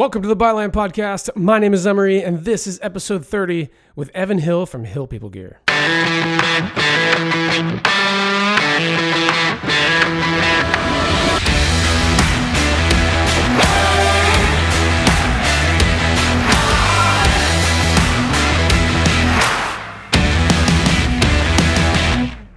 Welcome to the Byline Podcast. My name is Emery, and this is episode 30 with Evan Hill from Hill People Gear.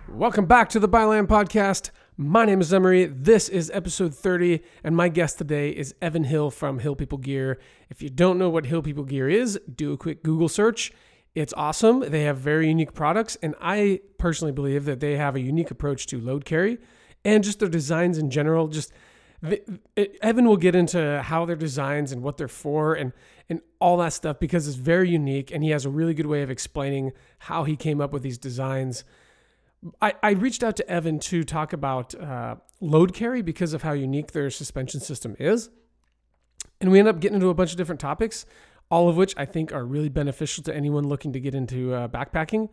Welcome back to the Byline Podcast. My name is Emery. This is episode 30, and my guest today is Evan Hill from Hill People Gear. If you don't know what Hill People Gear is, do a quick Google search. It's awesome. They have very unique products, and I personally believe that they have a unique approach to load carry and just their designs in general. Just Evan will get into how their designs and what they're for and and all that stuff because it's very unique, and he has a really good way of explaining how he came up with these designs. I, I reached out to Evan to talk about uh, load carry because of how unique their suspension system is. And we end up getting into a bunch of different topics, all of which I think are really beneficial to anyone looking to get into uh, backpacking.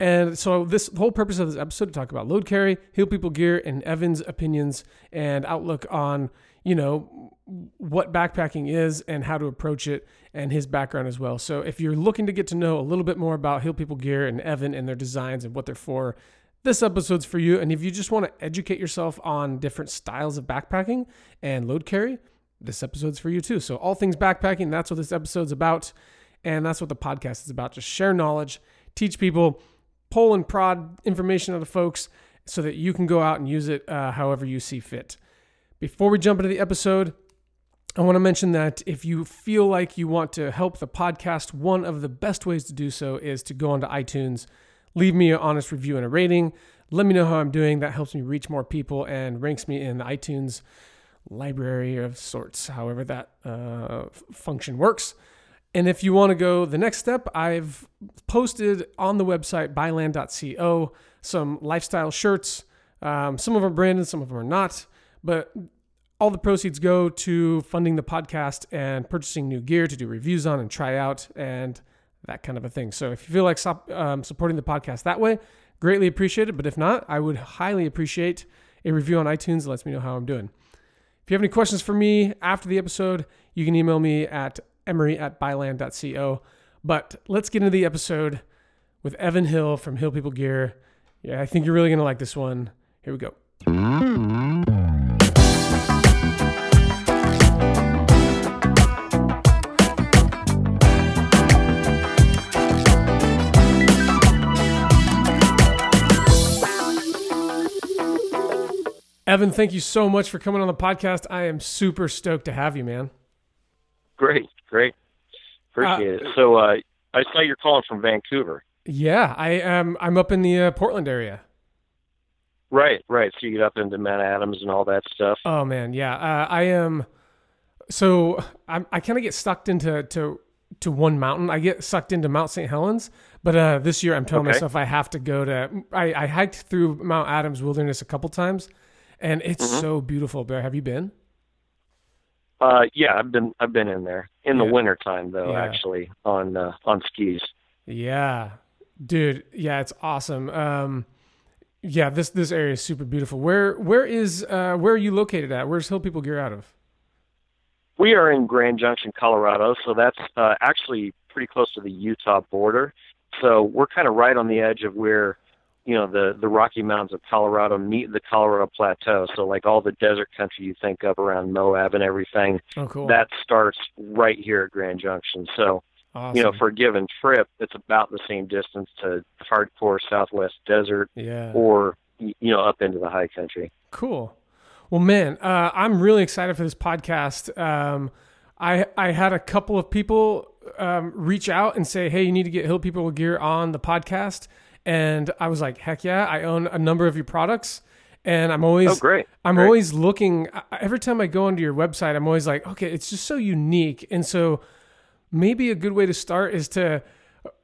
And so, this whole purpose of this episode to talk about load carry, Hill People gear, and Evan's opinions and outlook on, you know, what backpacking is and how to approach it, and his background as well. So, if you're looking to get to know a little bit more about Hill People gear and Evan and their designs and what they're for, this episode's for you. And if you just want to educate yourself on different styles of backpacking and load carry, this episode's for you too. So, all things backpacking, that's what this episode's about. And that's what the podcast is about. Just share knowledge, teach people, pull and prod information out of folks so that you can go out and use it uh, however you see fit. Before we jump into the episode, I want to mention that if you feel like you want to help the podcast, one of the best ways to do so is to go onto iTunes leave me an honest review and a rating. Let me know how I'm doing. That helps me reach more people and ranks me in the iTunes library of sorts, however that uh, function works. And if you want to go the next step, I've posted on the website byland.co some lifestyle shirts. Um, some of them are branded, some of them are not. But all the proceeds go to funding the podcast and purchasing new gear to do reviews on and try out. And that kind of a thing. So if you feel like um, supporting the podcast that way, greatly appreciate it. But if not, I would highly appreciate a review on iTunes. It lets me know how I'm doing. If you have any questions for me after the episode, you can email me at emery at byland.co. But let's get into the episode with Evan Hill from Hill People Gear. Yeah, I think you're really going to like this one. Here we go. Evan, thank you so much for coming on the podcast. I am super stoked to have you, man. Great, great. Appreciate uh, it. So uh, I saw you're calling from Vancouver. Yeah, I am. I'm up in the uh, Portland area. Right, right. So you get up into Mount Adams and all that stuff. Oh man, yeah. Uh, I am. So I'm, I kind of get sucked into to to one mountain. I get sucked into Mount St. Helens, but uh, this year I'm telling okay. myself I have to go to. I, I hiked through Mount Adams Wilderness a couple times, and it's mm-hmm. so beautiful there. Have you been? Uh, yeah, I've been I've been in there in yeah. the winter time though, yeah. actually on uh, on skis. Yeah, dude. Yeah, it's awesome. Um, yeah, this this area is super beautiful. Where where is uh, where are you located at? Where's Hill People Gear out of? We are in Grand Junction, Colorado, so that's uh, actually pretty close to the Utah border. So we're kind of right on the edge of where you know the the Rocky Mountains of Colorado meet the Colorado Plateau. So like all the desert country you think of around Moab and everything, oh, cool. that starts right here at Grand Junction. So awesome. you know for a given trip, it's about the same distance to hardcore Southwest desert, yeah. or you know up into the high country. Cool. Well, man, uh, I'm really excited for this podcast. Um, I I had a couple of people um, reach out and say, "Hey, you need to get Hill People Gear on the podcast." And I was like, heck yeah, I own a number of your products. And I'm always, oh, great. I'm great. always looking. Every time I go onto your website, I'm always like, okay, it's just so unique. And so, maybe a good way to start is to,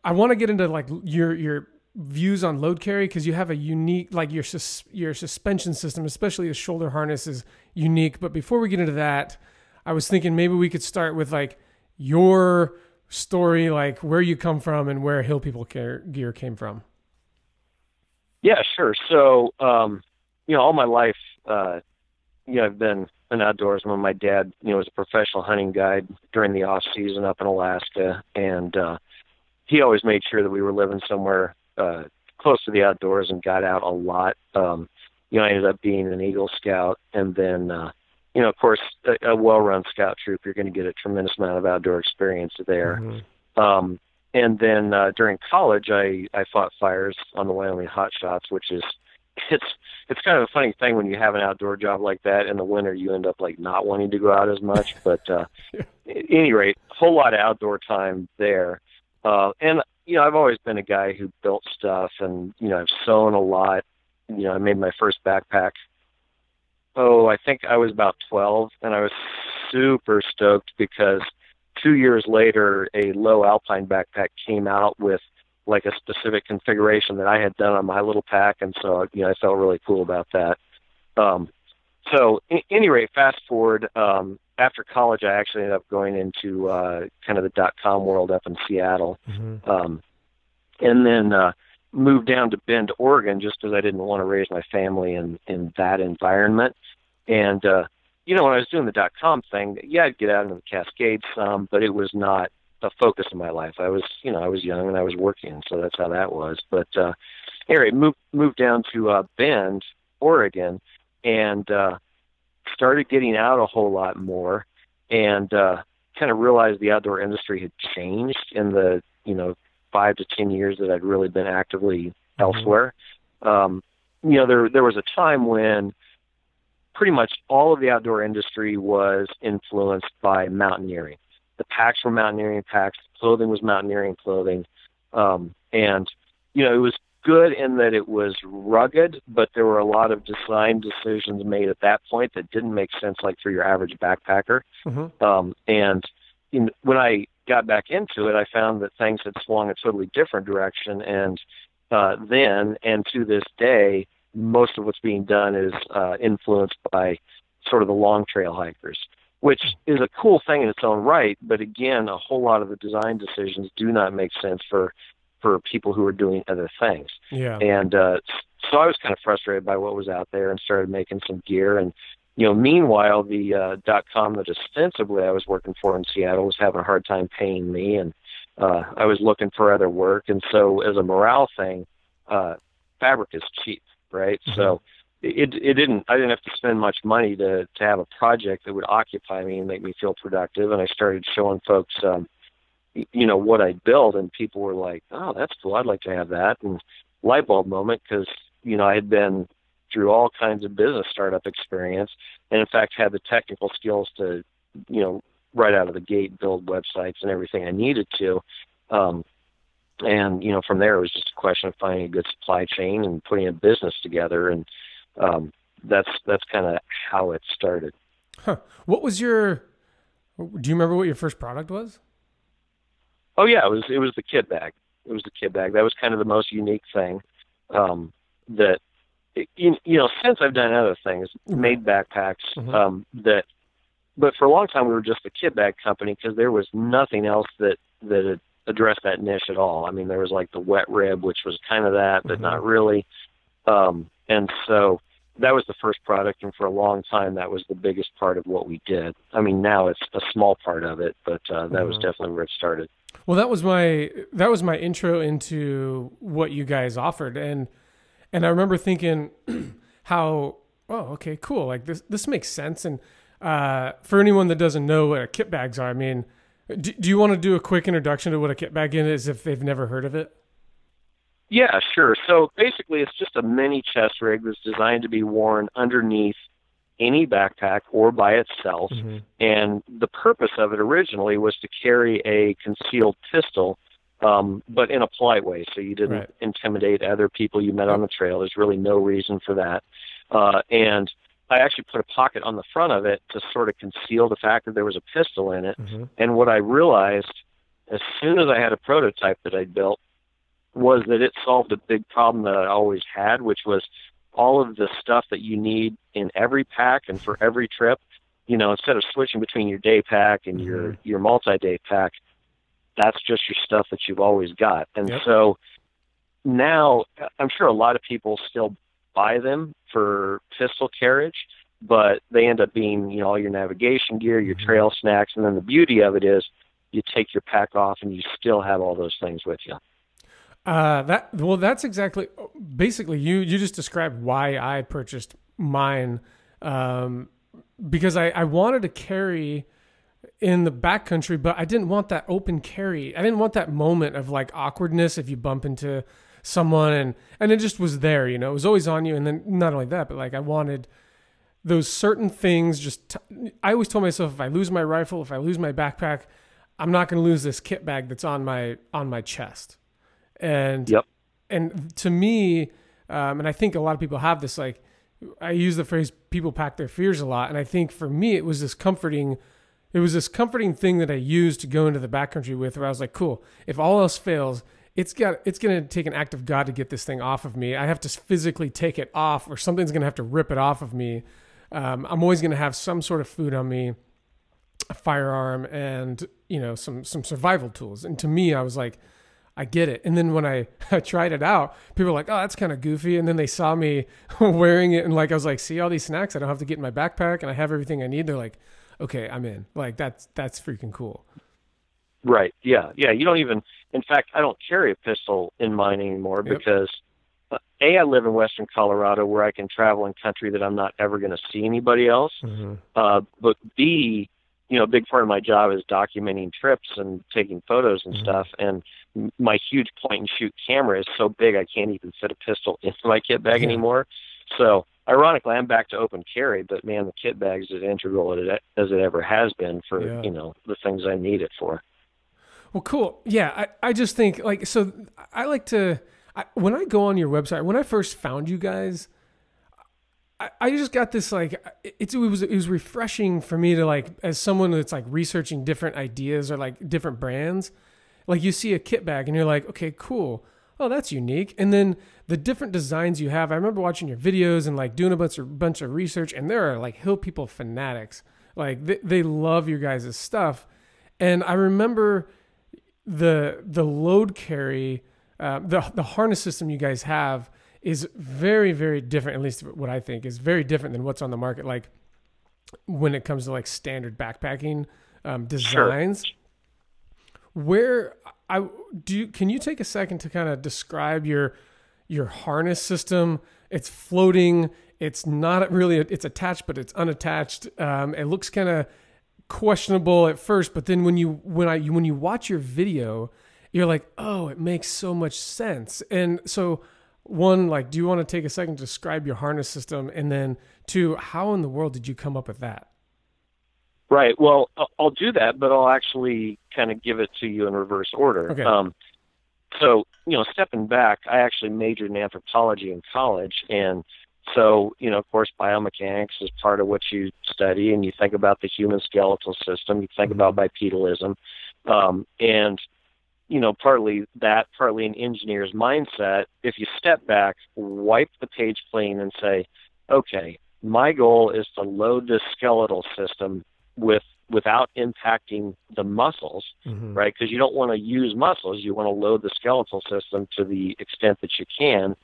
I want to get into like your your views on load carry because you have a unique, like your sus, your suspension system, especially the shoulder harness is unique. But before we get into that, I was thinking maybe we could start with like your story, like where you come from and where Hill People Gear came from. Yeah, sure. So, um, you know, all my life, uh, you know, I've been an outdoorsman. My dad, you know, was a professional hunting guide during the off season up in Alaska, and uh, he always made sure that we were living somewhere uh, close to the outdoors and got out a lot. Um, you know, I ended up being an Eagle Scout, and then, uh, you know, of course, a, a well-run scout troop, you're going to get a tremendous amount of outdoor experience there. Mm-hmm. Um, and then uh, during college, I I fought fires on the Wyoming Hot Shots, which is it's it's kind of a funny thing when you have an outdoor job like that in the winter you end up like not wanting to go out as much. But uh at any rate a whole lot of outdoor time there. Uh and you know i've always been a guy who built stuff and you know i've sewn a lot. You know i made my first backpack oh i think i was about 12 and i was super stoked because two years later a Lowe Alpine backpack came out with like a specific configuration that I had done on my little pack, and so you know I felt really cool about that. Um, so, in, any rate, fast forward um, after college, I actually ended up going into uh, kind of the dot com world up in Seattle, mm-hmm. um, and then uh, moved down to Bend, Oregon, just because I didn't want to raise my family in in that environment. And uh, you know, when I was doing the dot com thing, yeah, I'd get out into the Cascades some, but it was not a focus of my life. I was, you know, I was young and I was working, so that's how that was. But uh, anyway, moved moved down to uh, Bend, Oregon, and uh, started getting out a whole lot more, and uh, kind of realized the outdoor industry had changed in the you know five to ten years that I'd really been actively mm-hmm. elsewhere. Um, you know, there there was a time when pretty much all of the outdoor industry was influenced by mountaineering the packs were mountaineering packs. Clothing was mountaineering clothing. Um, and, you know, it was good in that it was rugged, but there were a lot of design decisions made at that point that didn't make sense, like for your average backpacker. Mm-hmm. Um, and in, when I got back into it, I found that things had swung a totally different direction. And uh, then and to this day, most of what's being done is uh, influenced by sort of the long trail hikers which is a cool thing in its own right. But again, a whole lot of the design decisions do not make sense for for people who are doing other things. Yeah. And uh, so I was kind of frustrated by what was out there and started making some gear. And you know, meanwhile, the uh, dot com that ostensibly I was working for in Seattle was having a hard time paying me, and uh, I was looking for other work. And so, as a morale thing, uh, fabric is cheap, right? Mm-hmm. So it it didn't I didn't have to spend much money to to have a project that would occupy me and make me feel productive and I started showing folks um you know what I built and people were like oh that's cool I'd like to have that and light bulb moment because you know I had been through all kinds of business startup experience and in fact had the technical skills to you know right out of the gate build websites and everything I needed to um and you know from there it was just a question of finding a good supply chain and putting a business together and um, that's that's kind of how it started. Huh. What was your? Do you remember what your first product was? Oh yeah, it was it was the kit bag. It was the kit bag. That was kind of the most unique thing. Um, that you, you know, since I've done other things, mm-hmm. made backpacks. Mm-hmm. Um, that, but for a long time we were just a kit bag company because there was nothing else that that addressed that niche at all. I mean, there was like the wet rib, which was kind of that, but mm-hmm. not really. Um, and so that was the first product, and for a long time, that was the biggest part of what we did. I mean, now it's a small part of it, but uh, that mm-hmm. was definitely where it started. Well, that was my that was my intro into what you guys offered, and and I remember thinking how oh okay cool like this this makes sense. And uh, for anyone that doesn't know what kit bags are, I mean, do, do you want to do a quick introduction to what a kit bag is if they've never heard of it? Yeah, sure. So basically, it's just a mini chest rig that's designed to be worn underneath any backpack or by itself. Mm-hmm. And the purpose of it originally was to carry a concealed pistol, um, but in a polite way, so you didn't right. intimidate other people you met on the trail. There's really no reason for that. Uh, and I actually put a pocket on the front of it to sort of conceal the fact that there was a pistol in it. Mm-hmm. And what I realized as soon as I had a prototype that I'd built was that it solved a big problem that I always had, which was all of the stuff that you need in every pack and for every trip. You know, instead of switching between your day pack and your mm-hmm. your multi-day pack, that's just your stuff that you've always got. And yep. so now, I'm sure a lot of people still buy them for pistol carriage, but they end up being you know all your navigation gear, your trail snacks, and then the beauty of it is you take your pack off and you still have all those things with you. Uh, that well, that's exactly basically you. You just described why I purchased mine, um, because I I wanted to carry in the backcountry, but I didn't want that open carry. I didn't want that moment of like awkwardness if you bump into someone and and it just was there. You know, it was always on you. And then not only that, but like I wanted those certain things. Just t- I always told myself if I lose my rifle, if I lose my backpack, I'm not going to lose this kit bag that's on my on my chest. And yep. and to me, um, and I think a lot of people have this. Like I use the phrase "people pack their fears" a lot, and I think for me it was this comforting. It was this comforting thing that I used to go into the backcountry with, where I was like, "Cool, if all else fails, it's got it's going to take an act of God to get this thing off of me. I have to physically take it off, or something's going to have to rip it off of me. Um, I'm always going to have some sort of food on me, a firearm, and you know some some survival tools. And to me, I was like, I get it. And then when I, I tried it out, people were like, oh, that's kind of goofy. And then they saw me wearing it and like, I was like, see all these snacks I don't have to get in my backpack and I have everything I need. They're like, okay, I'm in. Like that's, that's freaking cool. Right. Yeah. Yeah. You don't even, in fact, I don't carry a pistol in mine anymore yep. because uh, a, I live in Western Colorado where I can travel in country that I'm not ever going to see anybody else. Mm-hmm. Uh, but B, you know, a big part of my job is documenting trips and taking photos and mm-hmm. stuff. And my huge point and shoot camera is so big I can't even fit a pistol into my kit bag yeah. anymore. So ironically, I'm back to open carry, but man, the kit bag is as integral as it, as it ever has been for yeah. you know the things I need it for. Well, cool. Yeah, I I just think like so. I like to I, when I go on your website. When I first found you guys. I, I just got this like it's it was it was refreshing for me to like as someone that's like researching different ideas or like different brands like you see a kit bag and you're like, okay, cool. Oh, that's unique. And then the different designs you have. I remember watching your videos and like doing a bunch of bunch of research, and there are like hill people fanatics. Like they, they love your guys' stuff. And I remember the the load carry, uh, the the harness system you guys have is very very different. At least what I think is very different than what's on the market. Like when it comes to like standard backpacking um, designs. Sure where I do can you take a second to kind of describe your your harness system? It's floating. It's not really it's attached, but it's unattached. Um, it looks kind of questionable at first, but then when you when I when you watch your video, you're like, oh, it makes so much sense. And so, one, like, do you want to take a second to describe your harness system, and then two, how in the world did you come up with that? Right. Well, I'll do that, but I'll actually kind of give it to you in reverse order. Okay. Um, so, you know, stepping back, I actually majored in anthropology in college, and so, you know, of course, biomechanics is part of what you study, and you think about the human skeletal system, you think mm-hmm. about bipedalism, um, and you know, partly that, partly an engineer's mindset. If you step back, wipe the page clean, and say, okay, my goal is to load this skeletal system with without impacting the muscles, mm-hmm. right? Because you don't want to use muscles. You want to load the skeletal system to the extent that you can.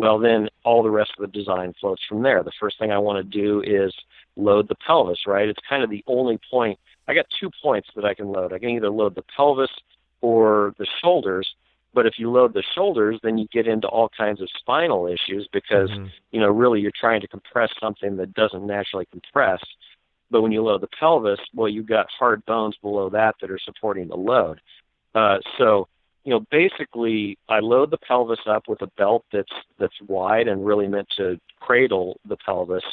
Well, then all the rest of the design floats from there. The first thing I want to do is load the pelvis, right? It's kind of the only point. I got two points that I can load. I can either load the pelvis or the shoulders. But if you load the shoulders, then you get into all kinds of spinal issues because, mm-hmm. you know, really you're trying to compress something that doesn't naturally compress. But when you load the pelvis, well, you've got hard bones below that that are supporting the load. Uh, so, you know, basically, I load the pelvis up with a belt that's that's wide and really meant to cradle the pelvis.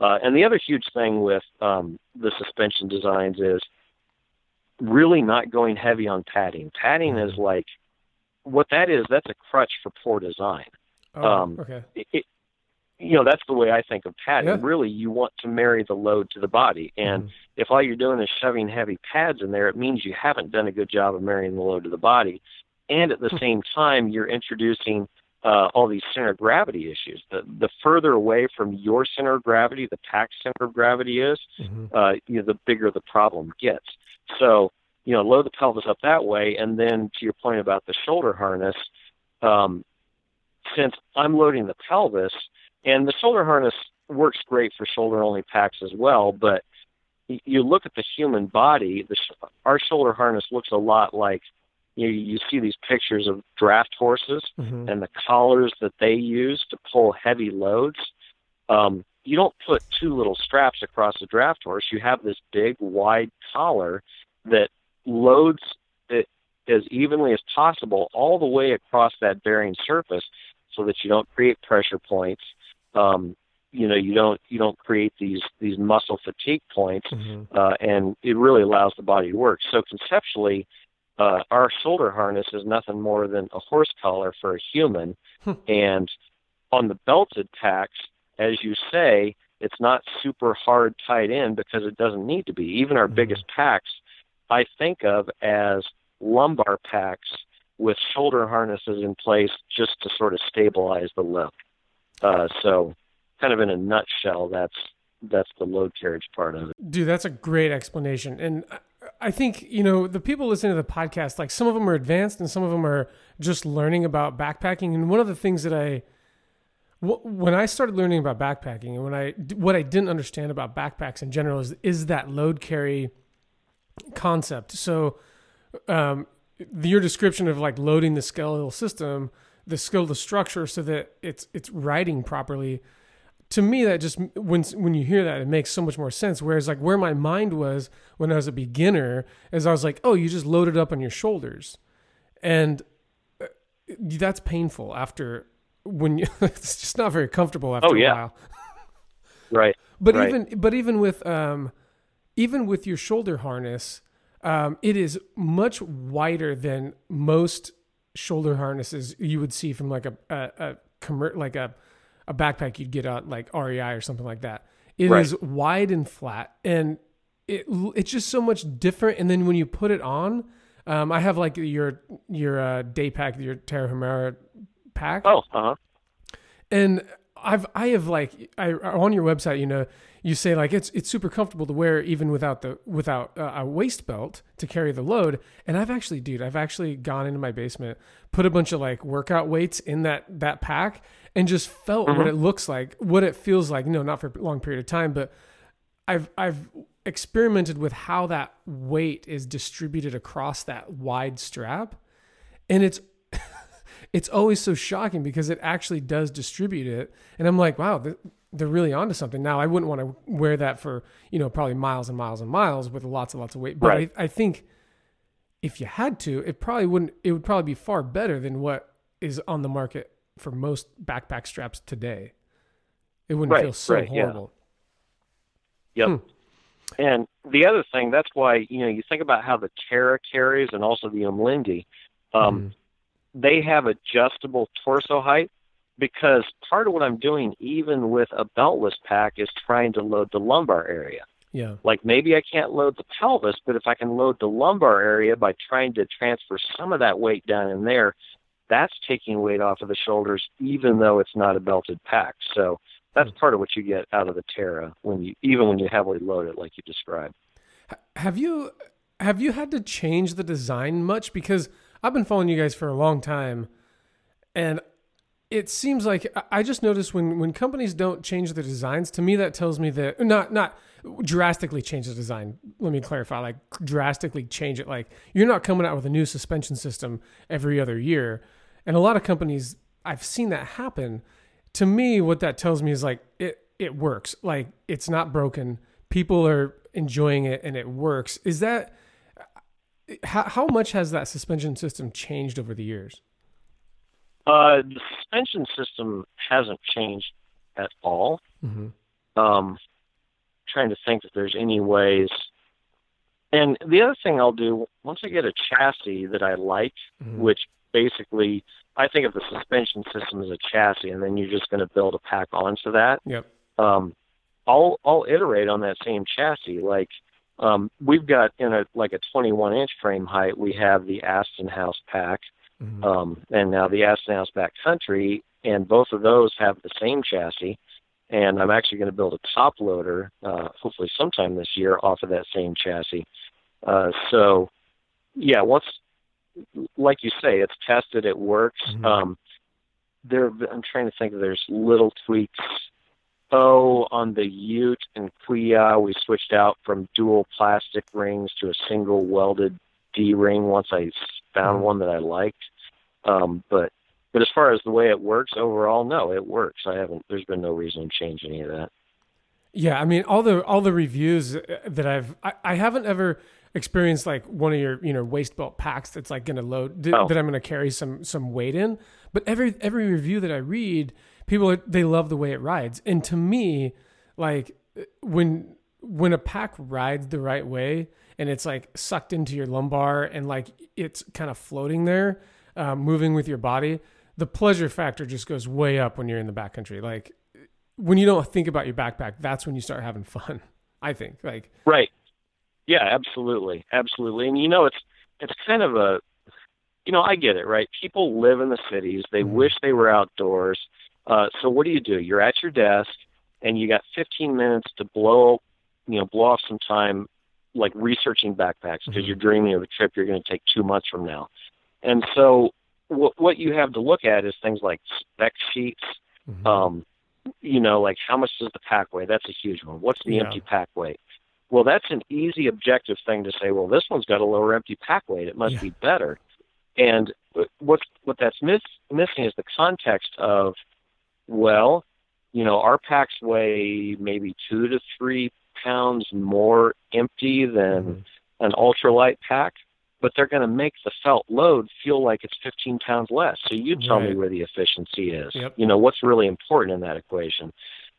Uh, and the other huge thing with um, the suspension designs is really not going heavy on padding. Padding is mm-hmm. like what that is. That's a crutch for poor design. Oh, um, okay. It, you know that's the way I think of padding. Yeah. Really, you want to marry the load to the body, and mm-hmm. if all you're doing is shoving heavy pads in there, it means you haven't done a good job of marrying the load to the body, and at the hmm. same time, you're introducing uh, all these center of gravity issues. The the further away from your center of gravity, the pack center of gravity is, mm-hmm. uh, you know, the bigger the problem gets. So you know, load the pelvis up that way, and then to your point about the shoulder harness, um, since I'm loading the pelvis and the shoulder harness, works great for shoulder only packs as well. But you look at the human body, the, our shoulder harness looks a lot like you, you see these pictures of draft horses mm-hmm. and the collars that they use to pull heavy loads. Um, you don't put two little straps across a draft horse. You have this big, wide collar that loads it as evenly as possible all the way across that bearing surface so that you don't create pressure points. Um, you know, you don't you don't create these these muscle fatigue points, mm-hmm. uh, and it really allows the body to work. So conceptually, uh, our shoulder harness is nothing more than a horse collar for a human, hmm. and on the belted packs, as you say, it's not super hard tied in because it doesn't need to be. Even our mm-hmm. biggest packs, I think of as lumbar packs with shoulder harnesses in place just to sort of stabilize the limb. Uh, so, kind of in a nutshell, that's that's the load carriage part of it. Dude, that's a great explanation, and I think you know the people listening to the podcast, like some of them are advanced and some of them are just learning about backpacking. And one of the things that I when I started learning about backpacking and when I what I didn't understand about backpacks in general is is that load carry concept. So um, your description of like loading the skeletal system, the skeletal structure, so that it's it's riding properly. To me, that just when when you hear that, it makes so much more sense. Whereas like where my mind was when I was a beginner, is I was like, oh, you just load it up on your shoulders, and uh, that's painful after when you it's just not very comfortable after oh, yeah. a while. right. But right. even but even with um even with your shoulder harness, um, it is much wider than most shoulder harnesses you would see from like a a, a commer- like a a backpack you'd get on like REI or something like that. It right. is wide and flat, and it it's just so much different. And then when you put it on, um, I have like your your uh, day pack, your Tarahumara pack. Oh, uh huh. And I've I have like I on your website, you know, you say like it's it's super comfortable to wear even without the without uh, a waist belt to carry the load. And I've actually, dude, I've actually gone into my basement, put a bunch of like workout weights in that that pack, and just felt mm-hmm. what it looks like, what it feels like. No, not for a long period of time, but I've I've experimented with how that weight is distributed across that wide strap, and it's it's always so shocking because it actually does distribute it. And I'm like, wow, they're really onto something. Now, I wouldn't want to wear that for, you know, probably miles and miles and miles with lots and lots of weight. But right. I, I think if you had to, it probably wouldn't, it would probably be far better than what is on the market for most backpack straps today. It wouldn't right, feel so right, horrible. Yeah. Yep. Hmm. And the other thing, that's why, you know, you think about how the Terra carries and also the Umlindi. Um, mm they have adjustable torso height because part of what I'm doing, even with a beltless pack, is trying to load the lumbar area. Yeah. Like maybe I can't load the pelvis, but if I can load the lumbar area by trying to transfer some of that weight down in there, that's taking weight off of the shoulders, even though it's not a belted pack. So that's hmm. part of what you get out of the Terra when you, even when you heavily load it, like you described. Have you have you had to change the design much because I've been following you guys for a long time, and it seems like I just noticed when when companies don't change their designs, to me that tells me that not not drastically change the design. Let me clarify, like drastically change it. Like you're not coming out with a new suspension system every other year, and a lot of companies I've seen that happen. To me, what that tells me is like it it works. Like it's not broken. People are enjoying it, and it works. Is that how, how much has that suspension system changed over the years? Uh, the suspension system hasn't changed at all. Mm-hmm. Um, trying to think if there's any ways. And the other thing I'll do once I get a chassis that I like, mm-hmm. which basically I think of the suspension system as a chassis, and then you're just going to build a pack onto that. Yep. Um, I'll I'll iterate on that same chassis. Like um, we've got in a like a 21 inch frame height, we have the Aston House pack, mm-hmm. um, and now the Aston House Backcountry, and both of those have the same chassis. And I'm actually going to build a top loader, uh, hopefully sometime this year, off of that same chassis. Uh, so, yeah, once, like you say, it's tested, it works. Mm-hmm. Um, there, I'm trying to think. There's little tweaks Oh, on the Ute and Kuya, we switched out from dual plastic rings to a single welded D ring once I found one that I liked. Um, but but as far as the way it works overall, no, it works. I haven't. There's been no reason to change any of that. Yeah, I mean all the all the reviews that I've I, I haven't ever experienced like one of your you know waist belt packs that's like going to load Oh. that I'm going to carry some some weight in. But every every review that I read, people are, they love the way it rides, and to me, like when when a pack rides the right way and it's like sucked into your lumbar and like it's kind of floating there, um, moving with your body, the pleasure factor just goes way up when you're in the backcountry. Like when you don't think about your backpack, that's when you start having fun. I think like Right. Yeah, absolutely, absolutely. And you know, it's it's kind of a, you know, I get it. Right. People live in the cities. They Mhm. wish they were outdoors. Uh, so what do you do? You're at your desk, and you got 15 minutes to blow, you know, blow off some time, like researching backpacks because Mhm. you're dreaming of a trip you're going to take two months from now. And so, what what you have to look at is things like spec sheets. mhm. Um, you know, like how much does the pack weigh? That's a huge one. What's the Yeah. empty pack weight? Well, that's an easy objective thing to say. Well, this one's got a lower empty pack weight. It must Yeah. be better. And what what that's miss, missing is the context of, well, you know, our packs weigh maybe two to three pounds more empty than Mhm. an ultralight pack, but they're going to make the felt load feel like it's 15 pounds less. So you tell me where the efficiency is. Yep. You know, what's really important in that equation.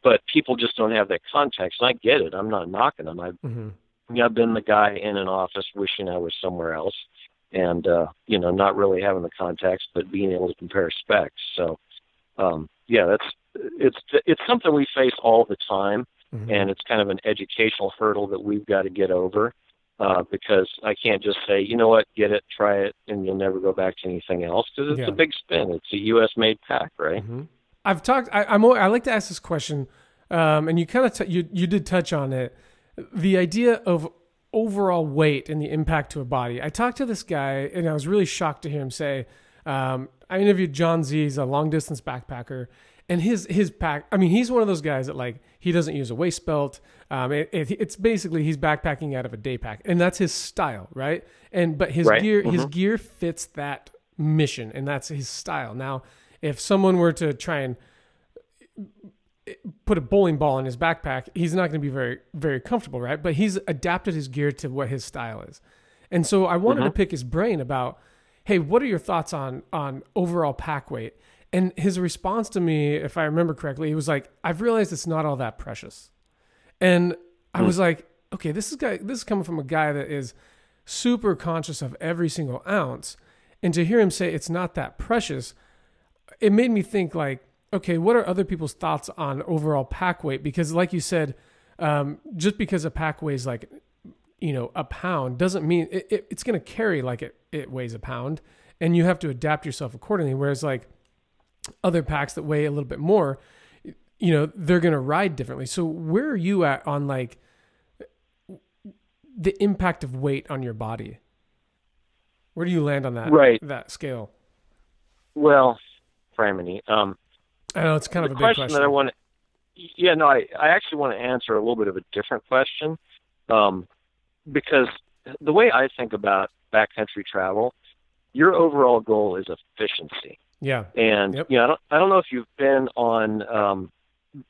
But people just don't have that context. And I get it. I'm not knocking them. I've, Mhm. you know, I've been the guy in an office wishing I was somewhere else and, uh, you know, not really having the context, but being able to compare specs. So, um, yeah, that's, it's, it's something we face all the time Mhm. and it's kind of an educational hurdle that we've got to get over uh, because I can't just say, you know what, get it, try it, and you'll never go back to anything else because it's Yeah. a big spin. It's a U.S. made pack, right? Mhm. I've talked. I, I'm. I like to ask this question, um, and you kind of t- you you did touch on it. The idea of overall weight and the impact to a body. I talked to this guy, and I was really shocked to hear him say. Um, I interviewed John Z. He's a long distance backpacker, and his his pack. I mean, he's one of those guys that like he doesn't use a waist belt. Um, it, it, it's basically he's backpacking out of a day pack, and that's his style, right? And but his Right. gear his Mhm. gear fits that mission, and that's his style. Now, if someone were to try and put a bowling ball in his backpack, he's not going to be very very comfortable, right? But he's adapted his gear to what his style is. And so I wanted to pick his brain about, hey, what are your thoughts on on overall pack weight? And his response to me, if I remember correctly, he was like, I've realized it's not all that precious. And I was like, okay, this is guy this is coming from a guy that is super conscious of every single ounce. And to hear him say it's not that precious, it made me think like, okay, what are other people's thoughts on overall pack weight? Because like you said, um, just because a pack weighs like, you know, a pound doesn't mean it, it, it's going to carry like it, it weighs a pound and you have to adapt yourself accordingly. Whereas like other packs that weigh a little bit more, you know, they're going to ride differently. So where are you at on like the impact of weight on your body? Where do you land on that, Right. that scale? Well, Framini, um, I know it's kind of a big question, question. that I want to, yeah, no, I, I actually want to answer a little bit of a different question, um, because the way I think about backcountry travel, your overall goal is efficiency. Yeah. And Yep. you know, I don't, I don't know if you've been on. Um,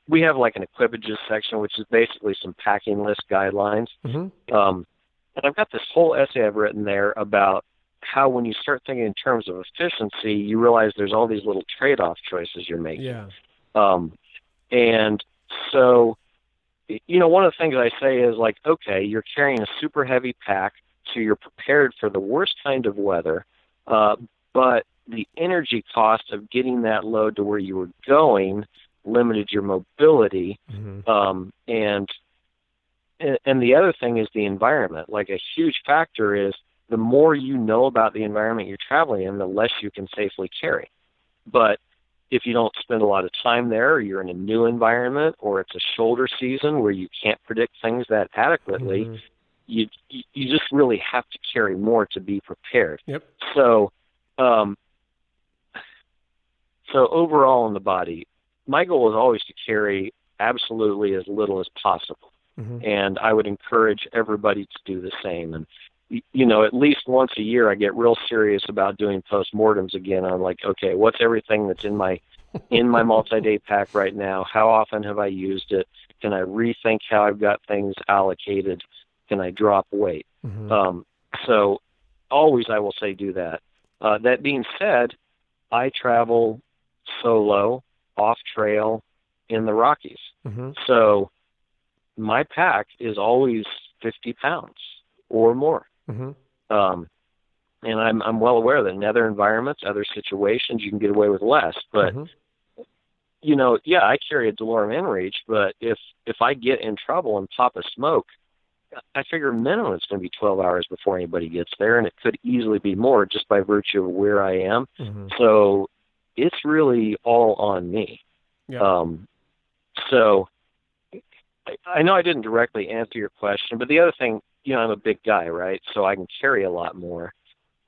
we have like an equipages section, which is basically some packing list guidelines. hmm Um, and I've got this whole essay I've written there about how when you start thinking in terms of efficiency, you realize there's all these little trade-off choices you're making. Yeah. Um, and so, you know, one of the things I say is like, okay, you're carrying a super heavy pack, so you're prepared for the worst kind of weather, uh, but the energy cost of getting that load to where you were going limited your mobility. hmm Um, and and the other thing is the environment. Like a huge factor is the more you know about the environment you're traveling in, the less you can safely carry. But if you don't spend a lot of time there, or you're in a new environment, or it's a shoulder season where you can't predict things that adequately, Mhm. you you you just really have to carry more to be prepared. Yep. So, um, so overall in the body, my goal is always to carry absolutely as little as possible. Mhm. And I would encourage everybody to do the same. And you know, at least once a year, I get real serious about doing postmortems again. I'm like, okay, what's everything that's in my in my multi-day pack right now? How often have I used it? Can I rethink how I've got things allocated? Can I drop weight? Mhm. Um, so always I will say do that. Uh, that being said, I travel solo, off trail, in the Rockies. Mhm. So my pack is always 50 pounds or more. Mhm. Um, and I'm, I'm well aware that in other environments, other situations, you can get away with less. But Mhm. you know, yeah, I carry a DeLorme InReach, but if if I get in trouble and pop a smoke, I figure minimum it's going to be 12 hours before anybody gets there, and it could easily be more just by virtue of where I am. Mhm. So it's really all on me. Yeah. Um, so I, know I didn't directly answer your question, but the other thing, you know, I'm a big guy, right? So I can carry a lot more,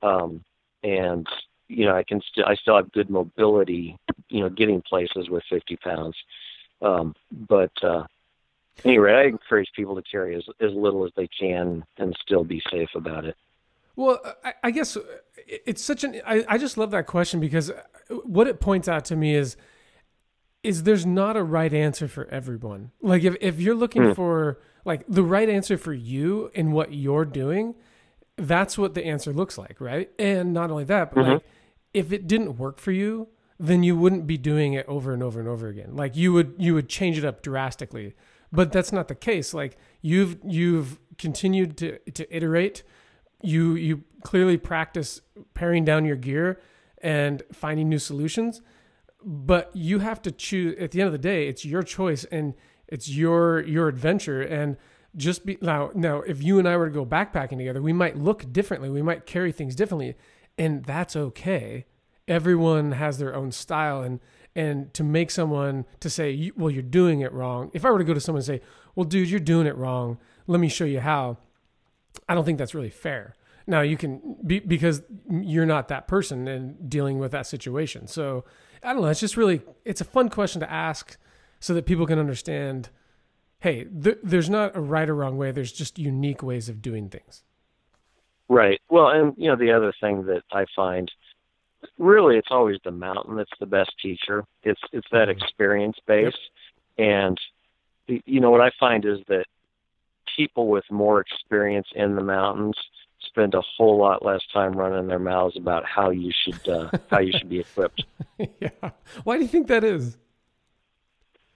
um, and you know, I can still I still have good mobility, you know, getting places with 50 pounds. Um, but uh, anyway, I encourage people to carry as as little as they can and still be safe about it. Well, I, I guess it's such an. I, I just love that question because what it points out to me is, is there's not a right answer for everyone. Like if if you're looking Hmm. for like the right answer for you and what you're doing, that's what the answer looks like, right? And not only that, but Mhm. like if it didn't work for you, then you wouldn't be doing it over and over and over again. Like you would you would change it up drastically. But that's not the case. Like you've you've continued to to iterate you you clearly practice paring down your gear and finding new solutions but you have to choose at the end of the day it's your choice and it's your your adventure. And just be now now if you and I were to go backpacking together we might look differently. We might carry things differently. And that's okay. Everyone has their own style. And and to make someone to say well you're doing it wrong. If I were to go to someone and say well dude you're doing it wrong. Let me show you how I don't think that's really fair. Now you can be because you're not that person and dealing with that situation. So I don't know. It's just really it's a fun question to ask so that people can understand. Hey, th- there's not a right or wrong way. There's just unique ways of doing things. Right. Well, and you know the other thing that I find really it's always the mountain that's the best teacher. It's it's that Mhm. experience base and y- you know what I find is that people with more experience in the mountains spend a whole lot less time running their mouths about how you should uh, how you should be equipped. yeah. Why do you think that is?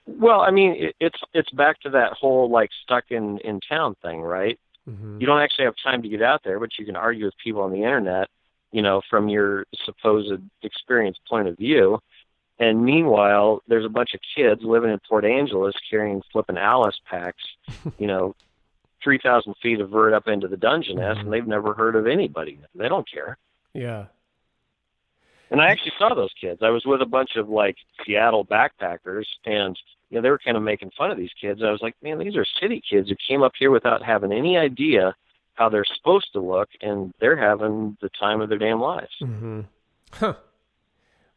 Well, I mean, it, it's it's back to that whole like stuck in in town thing, right? Mm-hmm. you don't actually have time to get out there, but you can argue with people on the internet, you know, from your supposed experience point of view. And meanwhile, there's a bunch of kids living in Port Angeles carrying flipping ALICE packs, you know, 3,000 feet of vert up into the Dungeness, and they've never heard of anybody. They don't care. Yeah. And I actually saw those kids. I was with a bunch of like Seattle backpackers, and you know they were kind of making fun of these kids. I was like, man, these are city kids who came up here without having any idea how they're supposed to look, and they're having the time of their damn lives. Mm-hmm. Huh.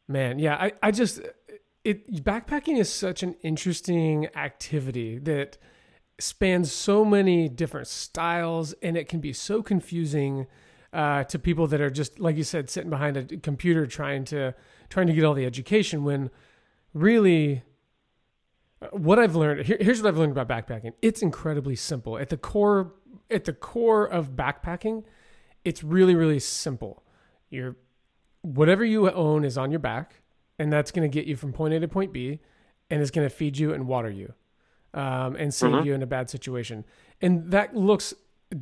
Man, yeah, I, I just it backpacking is such an interesting activity that spans so many different styles and it can be so confusing uh, to people that are just like you said sitting behind a computer trying to trying to get all the education when really uh, what I've learned here, here's what I've learned about backpacking. It's incredibly simple. At the core at the core of backpacking it's really really simple. You're whatever you own is on your back, and that's going to get you from point A to point B, and it's going to feed you and water you, um, and save Mhm. you in a bad situation. And that looks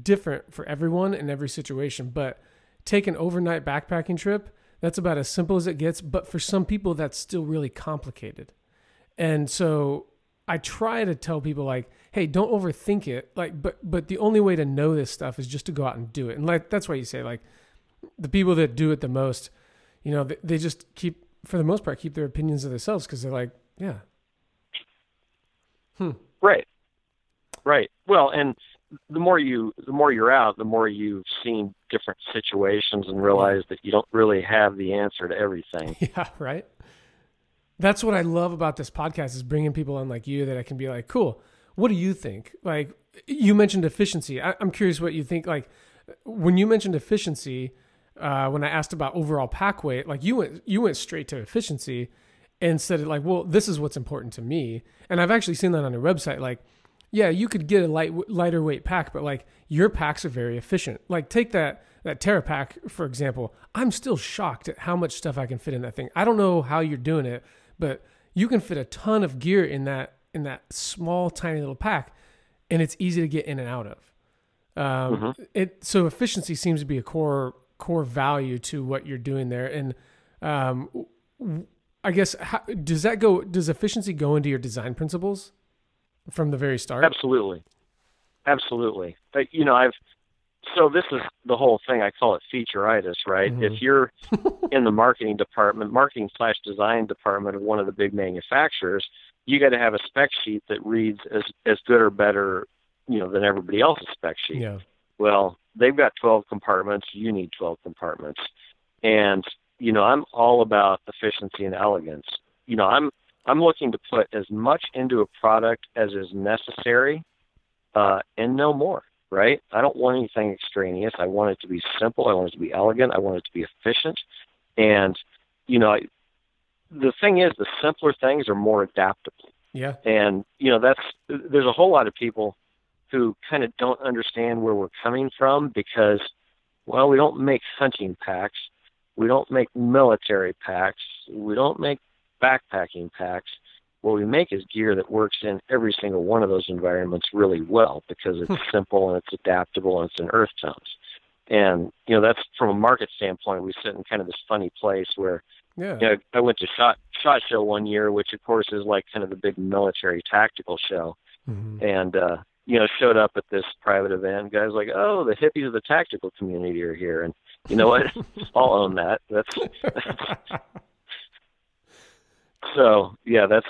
different for everyone in every situation. But take an overnight backpacking trip. That's about as simple as it gets. But for some people, that's still really complicated. And so I try to tell people like, hey, don't overthink it. Like, but but the only way to know this stuff is just to go out and do it. And like that's why you say like the people that do it the most, you know, they, they just keep for the most part keep their opinions to themselves because they're like, yeah, Right. Right. Well, and the more you the more you're out, the more you've seen different situations and realize that you don't really have the answer to everything. yeah, right. That's what I love about this podcast is bringing people on like you that I can be like, cool. What do you think? Like you mentioned efficiency. I, am curious what you think. Like when you mentioned efficiency, uh, when I asked about overall pack weight, like you went you went straight to efficiency and said it like, well, this is what's important to me. And I've actually seen that on your website. Like, yeah, you could get a light lighter weight pack, but like your packs are very efficient. Like take that that Terra pack for example. I'm still shocked at how much stuff I can fit in that thing. I don't know how you're doing it, but you can fit a ton of gear in that in that small tiny little pack, and it's easy to get in and out of. Um, mm-hmm. It so efficiency seems to be a core core value to what you're doing there, and um, I guess how, does that go? Does efficiency go into your design principles from the very start? Absolutely, absolutely. But, you know, I've so this is the whole thing. I call it featureitis, right? Mm-hmm. If you're in the marketing department, marketing slash design department of one of the big manufacturers, you got to have a spec sheet that reads as as good or better, you know, than everybody else's spec sheet. Yeah. Well, they've got 12 compartments. You need 12 compartments, and you know, I'm all about efficiency and elegance. You know, I'm I'm looking to put as much into a product as is necessary, uh, and no more right? I don't want anything extraneous. I want it to be simple. I want it to be elegant. I want it to be efficient. And, you know, I, the thing is, the simpler things are more adaptable. Yeah. And, you know, that's, there's a whole lot of people who kind of don't understand where we're coming from because, well, we don't make hunting packs. We don't make military packs. We don't make backpacking packs what we make is gear that works in every single one of those environments really well because it's hmm. simple and it's adaptable and it's in earth tones. And you know that's from a market standpoint, we sit in kind of this funny place where yeah. You know, I went to shot SHOT Show one year, which of course is like kind of the big military tactical show, mm-hmm. and uh, you know showed up at this private event. Guys like, oh, the hippies of the tactical community are here, and you know what? I'll own that. That's, so yeah, that's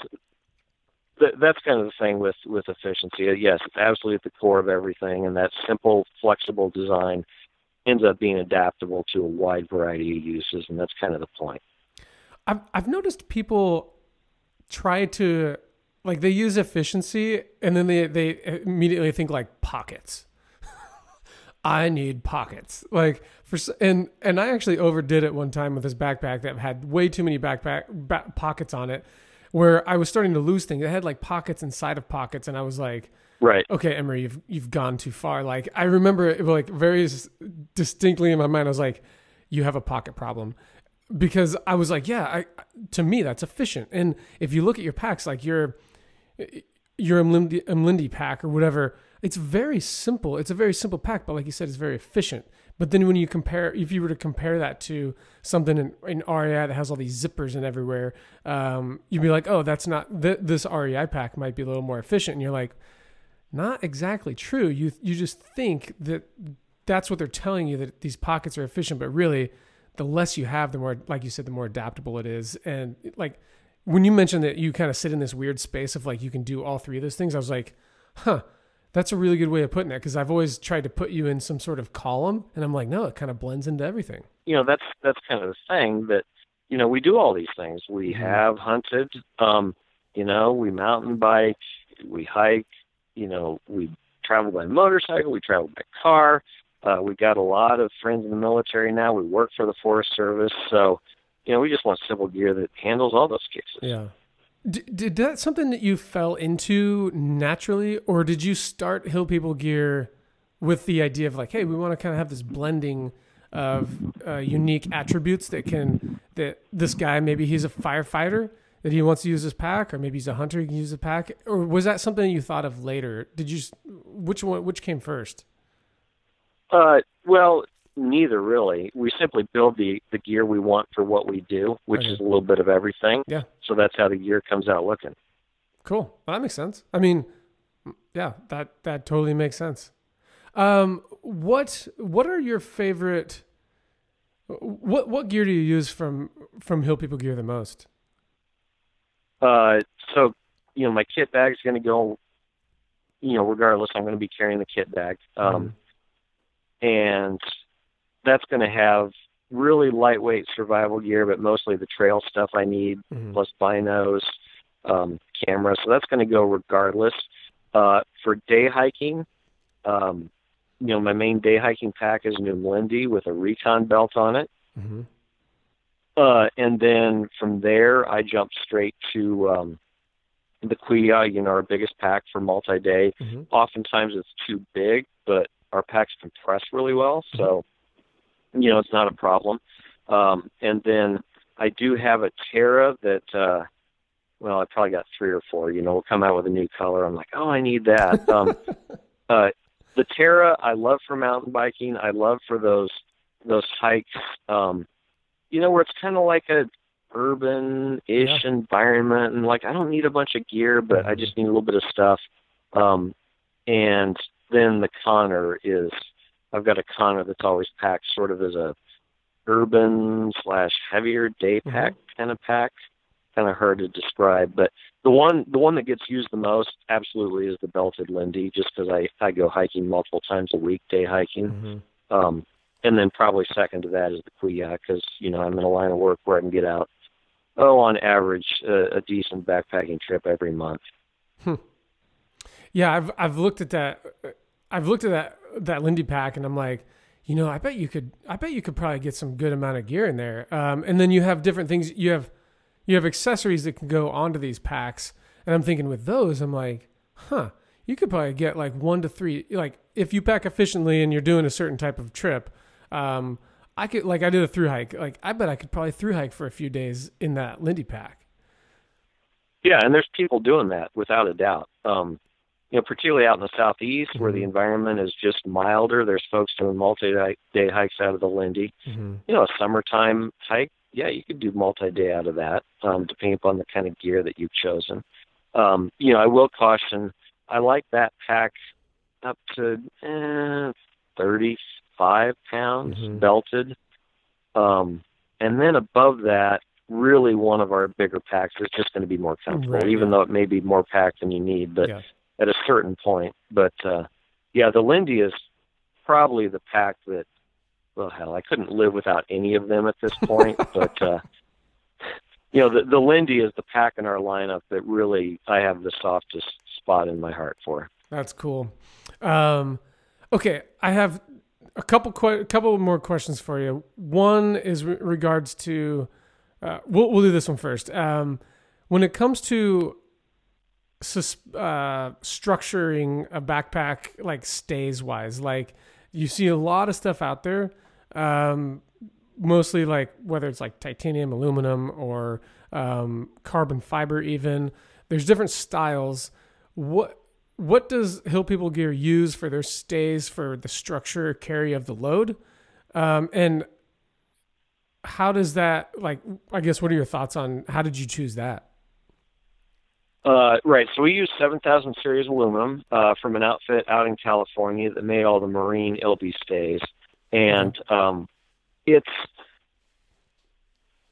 that's kind of the thing with with efficiency. Yes, it's absolutely at the core of everything, and that simple, flexible design ends up being adaptable to a wide variety of uses, and that's kind of the point. I've I've noticed people try to like they use efficiency, and then they they immediately think like pockets. I need pockets. Like for and and I actually overdid it one time with this backpack that had way too many backpack back, pockets on it where I was starting to lose things. It had like pockets inside of pockets, and I was like, "Right, okay, Emery, you've you've gone too far." Like I remember, it, like very distinctly in my mind, I was like, "You have a pocket problem," because I was like, "Yeah, I, to me that's efficient." And if you look at your packs, like your your Umlindi, Umlindi pack or whatever, it's very simple. It's a very simple pack, but like you said, it's very efficient. But then when you compare, if you were to compare that to something in, in REI that has all these zippers and everywhere, um, you'd be like, oh, that's not th- this REI pack might be a little more efficient. And you're like, not exactly true. You you just think that that's what they're telling you that these pockets are efficient, but really, the less you have, the more, like you said, the more adaptable it is. And like when you mentioned that you kind of sit in this weird space of like you can do all three of those things, I was like, huh that's a really good way of putting it because I've always tried to put you in some sort of column, and I'm like, no, it kind of blends into everything. You know, that's that's kind of the thing that you know we do all these things. We mm-hmm. have hunted, um, you know, we mountain bike, we hike, you know, we travel by motorcycle, we travel by car. Uh, we got a lot of friends in the military now. We work for the Forest Service, so you know, we just want civil gear that handles all those cases. Yeah. Did, that something that you fell into naturally, or did you start Hill People Gear with the idea of like, hey, we want to kind of have this blending of uh, unique attributes that can that this guy maybe he's a firefighter that he wants to use his pack, or maybe he's a hunter he can use a pack, or was that something you thought of later? Did you which one which came first? Uh, well, neither really. We simply build the the gear we want for what we do, which okay. is a little bit of everything. Yeah. So that's how the gear comes out looking. Cool. Well, that makes sense. I mean, yeah, that that totally makes sense. Um, what what are your favorite? What what gear do you use from from Hill People Gear the most? Uh, so you know, my kit bag is going to go. You know, regardless, I'm going to be carrying the kit bag. Um, mm. and that's going to have really lightweight survival gear, but mostly the trail stuff I need, Mhm. plus binos, um, camera. So that's going to go regardless. Uh, for day hiking, um, you know, my main day hiking pack is New Lindy with a recon belt on it. hmm Uh, and then from there, I jump straight to um, the Kuya, you know, our biggest pack for multi-day. hmm Oftentimes it's too big, but our packs compress really well, so you know it's not a problem. Um, and then I do have a Terra that, uh, well, I probably got three or four. You know, we'll come out with a new color. I'm like, oh, I need that. Um, uh, the Terra I love for mountain biking. I love for those those hikes. Um, you know, where it's kind of like a urban-ish Yeah. environment, and like I don't need a bunch of gear, but I Mhm. just need a little bit of stuff. Um, and then the Connor is I've got a Connor that's always packed sort of as a urban slash heavier day pack kind of pack. Kind of hard to describe, but the one the one that gets used the most absolutely is the belted Lindy, just because I I go hiking multiple times a week, day hiking. hmm Um, and then probably second to that is the Kuya, because you know I'm in a line of work where I can get out. Oh, on average, uh, a decent backpacking trip every month. Hmm. Yeah, I've I've looked at that. I've looked at that that Lindy pack, and I'm like, you know, I bet you could. I bet you could probably get some good amount of gear in there. Um, and then you have different things. You have you have accessories that can go onto these packs. And I'm thinking with those, I'm like, huh, you could probably get like one to three. Like if you pack efficiently and you're doing a certain type of trip, um, I could like I did a through hike. Like I bet I could probably through hike for a few days in that Lindy pack. Yeah, and there's people doing that without a doubt. Um, you know, particularly out in the southeast where the Mhm. environment is just milder. There's folks doing multi-day hikes out of the Lindy. Mm-hmm. You know, a summertime hike, yeah, you could do multi-day out of that, um, depending upon the kind of gear that you've chosen. Um, you know, I will caution, I like that pack up to eh, 35 pounds Mhm. belted. Um, and then above that, really one of our bigger packs is just going to be more comfortable, Right, even though it may be more packed than you need, but Yeah. At a certain point. But uh, yeah, the Lindy is probably the pack that, well, hell, I couldn't live without any of them at this point. but uh, you know, the the Lindy is the pack in our lineup that really I have the softest spot in my heart for. That's cool. Um, okay, I have a couple que- a couple more questions for you. One is re- regards to uh, we'll we'll do this one first. Um, when it comes to sus- uh, structuring a backpack, like stays wise, like you see a lot of stuff out there. Um, mostly like whether it's like titanium, aluminum, or um, carbon fiber. Even there's different styles. What what does Hill People Gear use for their stays for the structure carry of the load? Um, and how does that like? I guess what are your thoughts on how did you choose that? Uh, right. So we use 7000 series aluminum uh, from an outfit out in California that made all the marine ILBE stays, and um, it's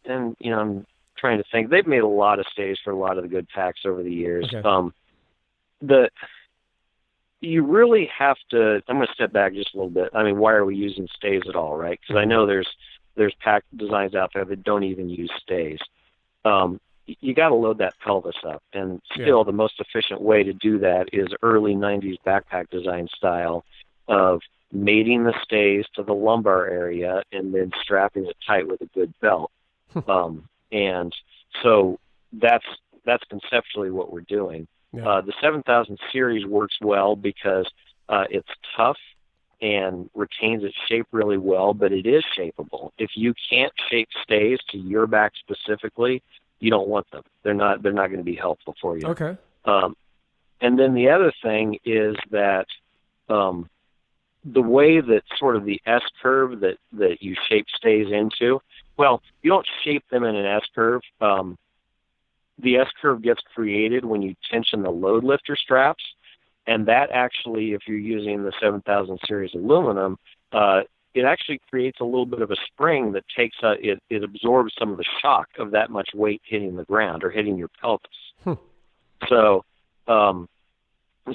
and you know I'm trying to think. They've made a lot of stays for a lot of the good packs over the years. Okay. Um, the you really have to. I'm going to step back just a little bit. I mean, why are we using stays at all, right? Because I know there's there's pack designs out there that don't even use stays. Um, you got to load that pelvis up, and still Yeah. the most efficient way to do that is early '90s backpack design style of mating the stays to the lumbar area and then strapping it tight with a good belt. um, and so that's that's conceptually what we're doing. Yeah. Uh, the 7000 series works well because uh, it's tough and retains its shape really well, but it is shapeable. If you can't shape stays to your back specifically, you don't want them. They're not they're not going to be helpful for you. okay. Um, and then the other thing is that um, the way that sort of the S curve that, that you shape stays into, well, you don't shape them in an S curve. Um, the S curve gets created when you tension the load lifter straps. And that actually, if you're using the 7000 series aluminum, uh, it actually creates a little bit of a spring that takes a, it, it absorbs some of the shock of that much weight hitting the ground or hitting your pelvis. Hmm. So, um,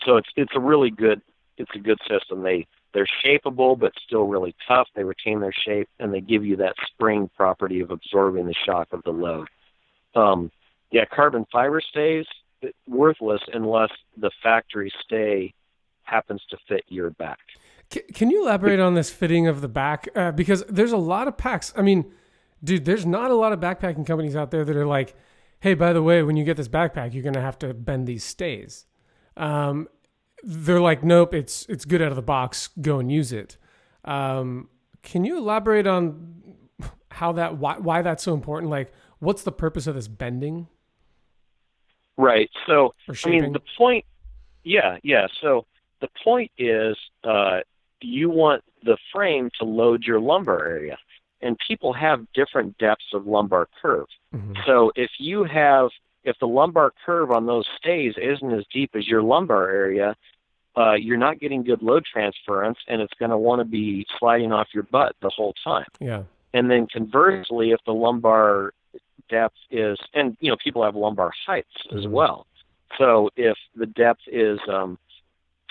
so it's it's a really good it's a good system. They they're shapeable but still really tough. They retain their shape and they give you that spring property of absorbing the shock of the load. Um, yeah, carbon fiber stays worthless unless the factory stay happens to fit your back. Can you elaborate on this fitting of the back? Uh, because there's a lot of packs. I mean, dude, there's not a lot of backpacking companies out there that are like, hey, by the way, when you get this backpack, you're gonna have to bend these stays. Um, they're like, nope, it's it's good out of the box. Go and use it. Um, can you elaborate on how that why why that's so important? Like, what's the purpose of this bending? Right. So, I mean, the point. Yeah, yeah. So the point is, uh, you want the frame to load your lumbar area, and people have different depths of lumbar curve. Mm-hmm. So if you have if the lumbar curve on those stays isn't as deep as your lumbar area, uh, you're not getting good load transference, and it's going to want to be sliding off your butt the whole time. Yeah. And then conversely, if the lumbar depth is, and you know, people have lumbar heights as mm-hmm. well. So if the depth is um,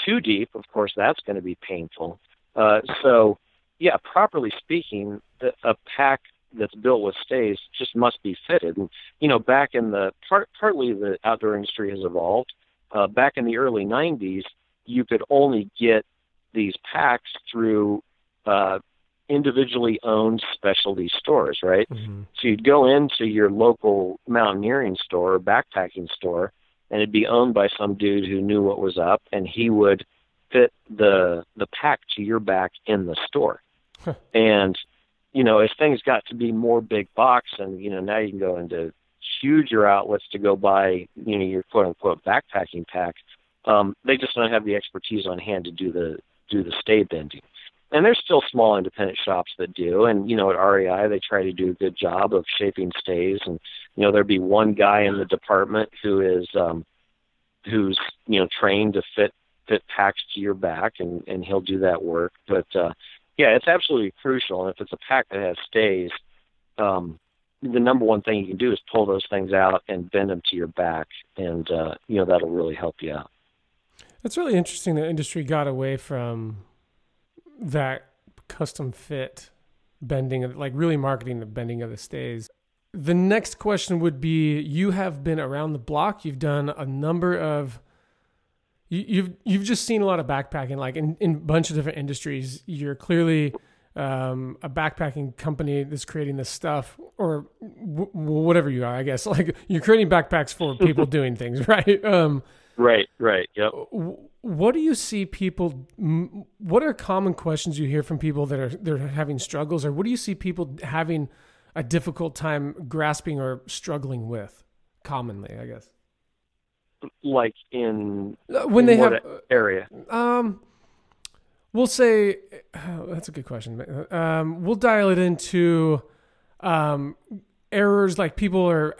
too deep, of course, that's going to be painful. Uh, so, yeah, properly speaking, a pack that's built with stays just must be fitted. And you know, back in the part, partly the outdoor industry has evolved. Uh, back in the early '90s, you could only get these packs through uh, individually owned specialty stores, right? Mm-hmm. So you'd go into your local mountaineering store or backpacking store, and it'd be owned by some dude who knew what was up, and he would fit the the pack to your back in the store. and you know, as things got to be more big box, and you know, now you can go into huger outlets to go buy, you know, your quote unquote backpacking pack. Um, they just don't have the expertise on hand to do the do the stay bending and there's still small independent shops that do. And you know at REI they try to do a good job of shaping stays. And you know there'd be one guy in the department who is um who's you know trained to fit fit packs to your back and and he'll do that work. But uh yeah it's absolutely crucial. And if it's a pack that has stays um the number one thing you can do is pull those things out and bend them to your back. And uh you know that'll really help you out. It's really interesting that industry got away from that custom fit bending of like really marketing the bending of the stays. The next question would be you have been around the block, you've done a number of you, you've you've just seen a lot of backpacking like in, in a bunch of different industries. You're clearly um, a backpacking company that's creating this stuff or w- whatever you are, I guess. Like you're creating backpacks for people doing things, right? Um, right, right. Yep what do you see people what are common questions you hear from people that are they're having struggles or what do you see people having a difficult time grasping or struggling with commonly i guess? Like in uh, when in they have area? um we'll say oh, that's a good question. Um we'll dial it into um errors like people are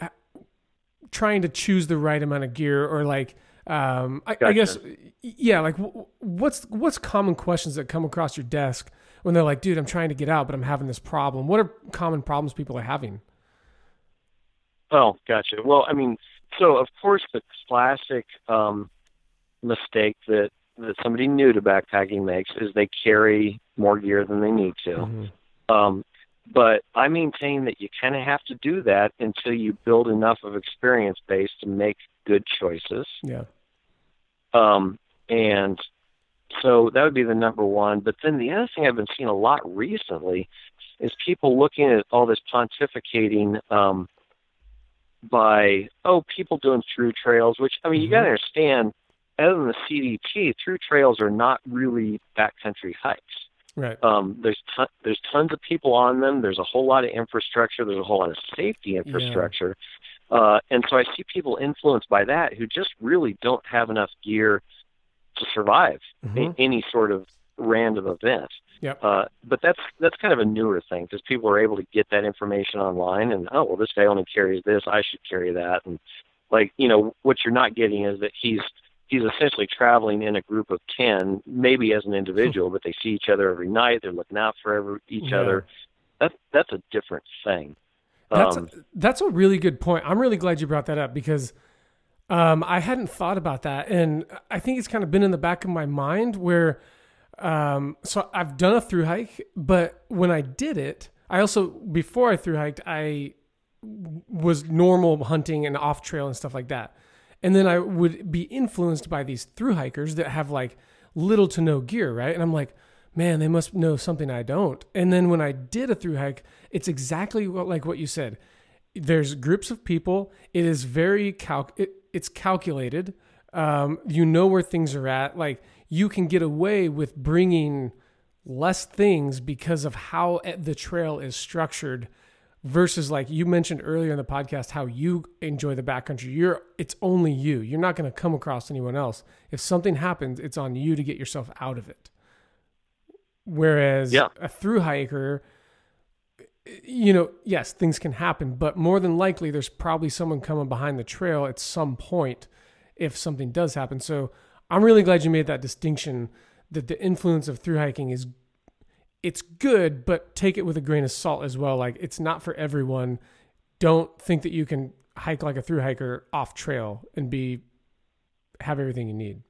trying to choose the right amount of gear or like um, I, gotcha. I, guess, yeah. Like, what's what's common questions that come across your desk when they're like, "Dude, I'm trying to get out, but I'm having this problem." What are common problems people are having? Oh, gotcha. Well, I mean, so of course the classic um, mistake that that somebody new to backpacking makes is they carry more gear than they need to. Mm-hmm. Um, but I maintain that you kind of have to do that until you build enough of experience base to make good choices. Yeah. Um, and so that would be the number one. But then the other thing I've been seeing a lot recently is people looking at all this pontificating um, by, oh, people doing through trails, which, I mean, mm-hmm. you got to understand, other than the CDT, through trails are not really backcountry hikes. Right. Um, there's ton- there's tons of people on them. There's a whole lot of infrastructure. There's a whole lot of safety infrastructure. Uh, and so I see people influenced by that who just really don't have enough gear to survive mm-hmm. any sort of random event. Yep. Uh, but that's that's kind of a newer thing because people are able to get that information online and oh well this guy only carries this I should carry that and like you know what you're not getting is that he's he's essentially traveling in a group of ten maybe as an individual but they see each other every night they're looking out for every, each yeah. other that that's a different thing that's um, a, that's a really good point. I'm really glad you brought that up because um, I hadn't thought about that, and I think it's kind of been in the back of my mind where Um, so I've done a through hike, but when I did it, I also before I through hiked, I was normal hunting and off trail and stuff like that. And then I would be influenced by these through hikers that have like little to no gear, right? And I'm like, man, they must know something I don't. And then when I did a through hike, it's exactly what, like what you said. There's groups of people. It is very calc. It, it's calculated. Um, you know where things are at. Like you can get away with bringing less things because of how the trail is structured versus like you mentioned earlier in the podcast how you enjoy the backcountry you're it's only you you're not going to come across anyone else if something happens it's on you to get yourself out of it whereas yeah. a through hiker you know yes things can happen but more than likely there's probably someone coming behind the trail at some point if something does happen so i'm really glad you made that distinction that the influence of through hiking is it's good, but take it with a grain of salt as well. Like it's not for everyone. Don't think that you can hike like a through hiker off trail and be have everything you need.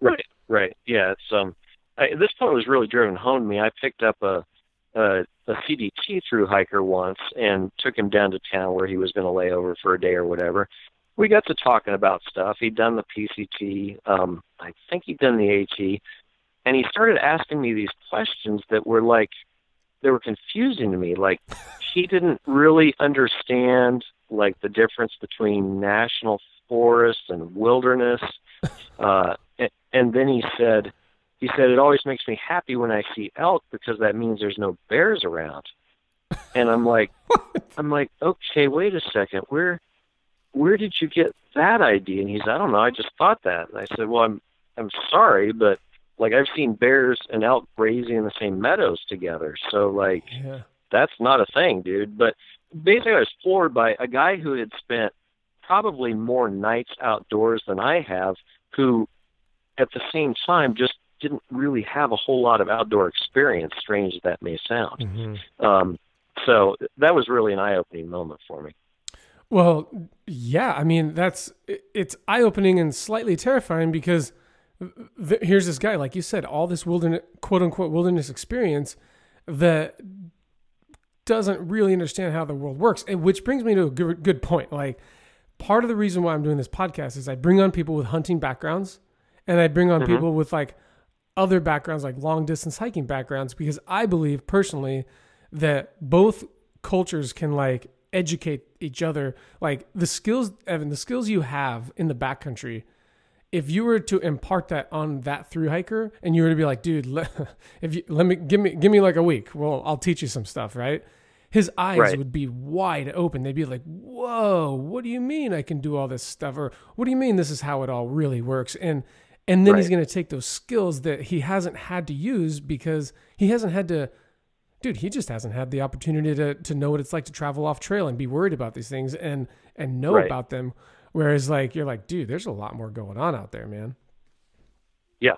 Right, right. Yeah, it's um I, this point was really driven home to me. I picked up a a, a CDT through hiker once and took him down to town where he was going to lay over for a day or whatever. We got to talking about stuff. He'd done the PCT. Um, I think he'd done the AT and he started asking me these questions that were like they were confusing to me like he didn't really understand like the difference between national forest and wilderness uh and, and then he said he said it always makes me happy when i see elk because that means there's no bears around and i'm like i'm like okay wait a second where where did you get that idea and he's i don't know i just thought that and i said well i'm i'm sorry but like I've seen bears and elk grazing in the same meadows together. So like yeah. that's not a thing, dude. But basically I was floored by a guy who had spent probably more nights outdoors than I have who at the same time just didn't really have a whole lot of outdoor experience, strange as that may sound. Mm-hmm. Um, so that was really an eye opening moment for me. Well, yeah, I mean that's it's eye opening and slightly terrifying because here's this guy, like you said, all this wilderness, quote unquote, wilderness experience that doesn't really understand how the world works. And which brings me to a good, good point. Like, part of the reason why I'm doing this podcast is I bring on people with hunting backgrounds and I bring on mm-hmm. people with like other backgrounds, like long distance hiking backgrounds, because I believe personally that both cultures can like educate each other. Like, the skills, Evan, the skills you have in the backcountry if you were to impart that on that through hiker and you were to be like, dude, let, if you let me give me give me like a week, well, I'll teach you some stuff, right? His eyes right. would be wide open. They'd be like, "Whoa, what do you mean I can do all this stuff?" Or "What do you mean this is how it all really works?" And and then right. he's going to take those skills that he hasn't had to use because he hasn't had to dude, he just hasn't had the opportunity to to know what it's like to travel off trail and be worried about these things and and know right. about them Whereas like you're like, dude, there's a lot more going on out there, man. Yeah,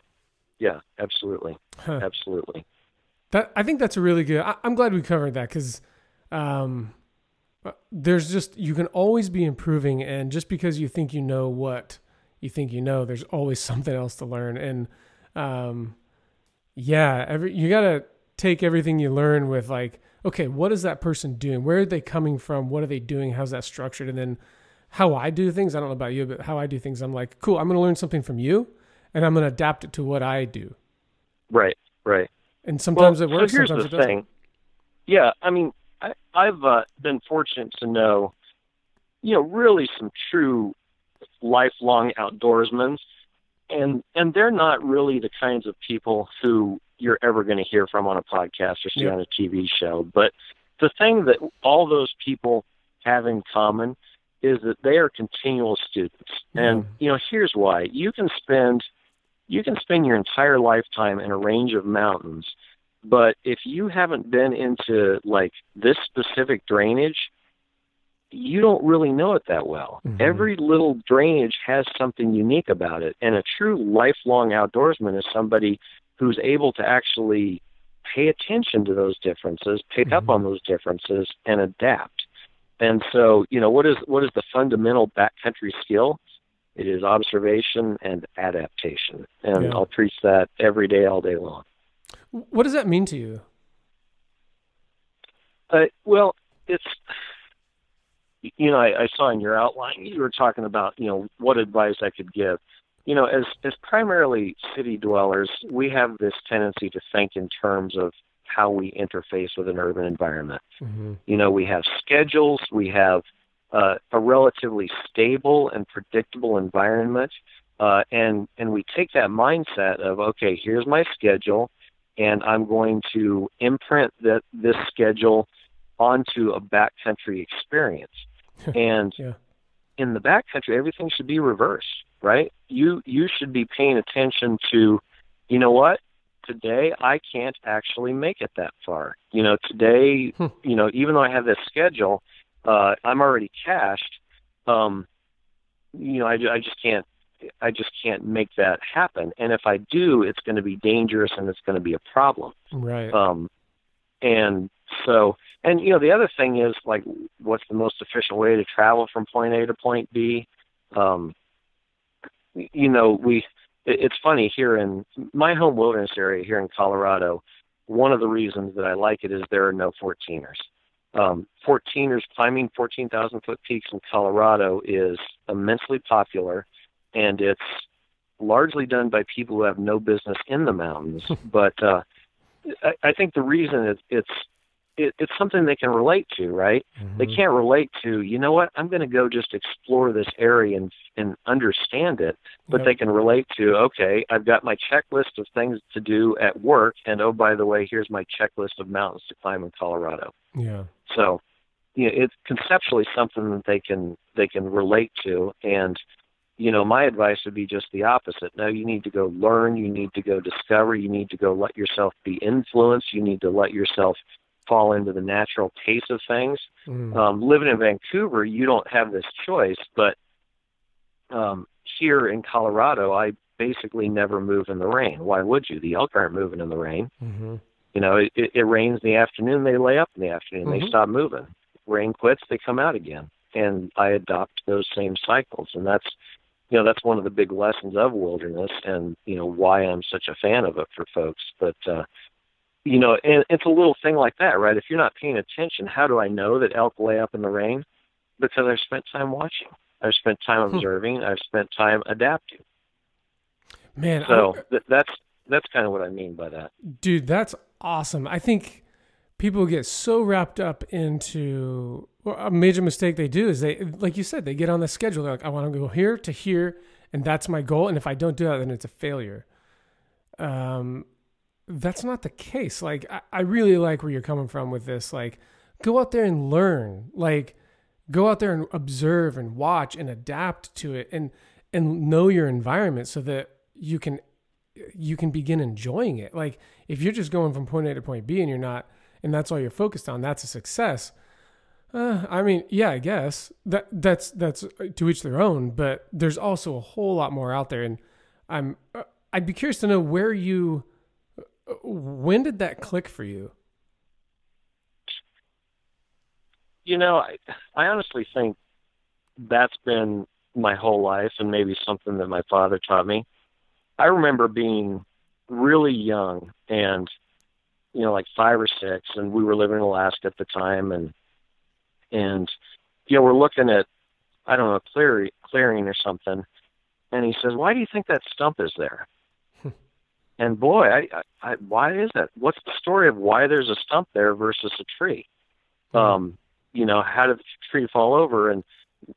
yeah, absolutely, huh. absolutely. That I think that's a really good. I, am glad we covered that because um, there's just you can always be improving, and just because you think you know what you think you know, there's always something else to learn. And um, yeah, every you gotta take everything you learn with like, okay, what is that person doing? Where are they coming from? What are they doing? How's that structured? And then how I do things, I don't know about you, but how I do things, I'm like, cool, I'm going to learn something from you and I'm going to adapt it to what I do. Right, right. And sometimes well, it works, so here's sometimes the it doesn't. Thing. Yeah, I mean, I, I've uh, been fortunate to know, you know, really some true lifelong outdoorsmen, and and they're not really the kinds of people who you're ever going to hear from on a podcast or see yep. on a TV show. But the thing that all those people have in common is that they are continual students. And you know, here's why. You can spend you can spend your entire lifetime in a range of mountains, but if you haven't been into like this specific drainage, you don't really know it that well. Mm-hmm. Every little drainage has something unique about it, and a true lifelong outdoorsman is somebody who's able to actually pay attention to those differences, pick mm-hmm. up on those differences, and adapt. And so, you know, what is what is the fundamental backcountry skill? It is observation and adaptation, and Yeah. I'll preach that every day, all day long. What does that mean to you? Uh, well, it's you know I, I saw in your outline you were talking about you know what advice I could give. You know, as as primarily city dwellers, we have this tendency to think in terms of how we interface with an urban environment. Mm-hmm. You know, we have schedules, we have uh, a relatively stable and predictable environment, uh, and and we take that mindset of okay, here's my schedule, and I'm going to imprint that this schedule onto a backcountry experience. and Yeah. in the backcountry, everything should be reversed, right? You you should be paying attention to, you know what? Today I can't actually make it that far. You know, today, Hmm. you know, even though I have this schedule, uh, I'm already cashed. Um, you know, I, I just can't. I just can't make that happen. And if I do, it's going to be dangerous and it's going to be a problem. Right. Um, and so, and you know, the other thing is like, what's the most efficient way to travel from point A to point B? Um, you know, we. It, it's funny here in my home wilderness area here in Colorado. One of the reasons that I like it is there are no 14ers. Um, 14ers climbing 14,000 foot peaks in Colorado is immensely popular, and it's largely done by people who have no business in the mountains. but uh, I, I think the reason it, it's it, it's something they can relate to, right? They Mhm. can't relate to, you know what? I'm going to go just explore this area and and understand it. But Yep. they can relate to, okay, I've got my checklist of things to do at work, and oh by the way, here's my checklist of mountains to climb in Colorado. Yeah. So, you know, it's conceptually something that they can they can relate to, and you know, my advice would be just the opposite. No, you need to go learn, you need to go discover, you need to go let yourself be influenced, you need to let yourself fall into the natural pace of things. Mm. Um, living in Vancouver, you don't have this choice, but um, here in Colorado, I basically never move in the rain. Why would you? The elk aren't moving in the rain. hmm You know, it, it, it rains in the afternoon, they lay up in the afternoon, Mhm. they stop moving. Rain quits, they come out again. And I adopt those same cycles. And that's, you know, that's one of the big lessons of wilderness and, you know, why I'm such a fan of it for folks. But, uh, you know, and it's a little thing like that, right? If you're not paying attention, how do I know that elk lay up in the rain? Because I've spent time watching. I've spent time Hmm. observing. I've spent time adapting. Man, So th- that's that's kind of what I mean by that. dude, that's awesome. I think people get so wrapped up into well, a major mistake they do is they, like you said, they get on the schedule. They're like, I want to go here to here, and that's my goal. And if I don't do that, then it's a failure. Um, that's not the case. Like, I, I really like where you're coming from with this. Like, go out there and learn. Like, go out there and observe and watch and adapt to it, and and know your environment so that you can you can begin enjoying it. Like if you're just going from point A to point B and you're not, and that's all you're focused on, that's a success. Uh, I mean, yeah, I guess that that's that's to each their own. But there's also a whole lot more out there, and I'm uh, I'd be curious to know where you, uh, when did that click for you? You know, I, I honestly think that's been my whole life and maybe something that my father taught me. I remember being really young and, you know, like five or six, and we were living in Alaska at the time, and, and, you know, we're looking at, I don't know, clearing, clearing or something, and he says, "Why do you think that stump is there?" And boy, I, I, I, why is that? What's the story of why there's a stump there versus a tree? Um, you know, how did the tree fall over? And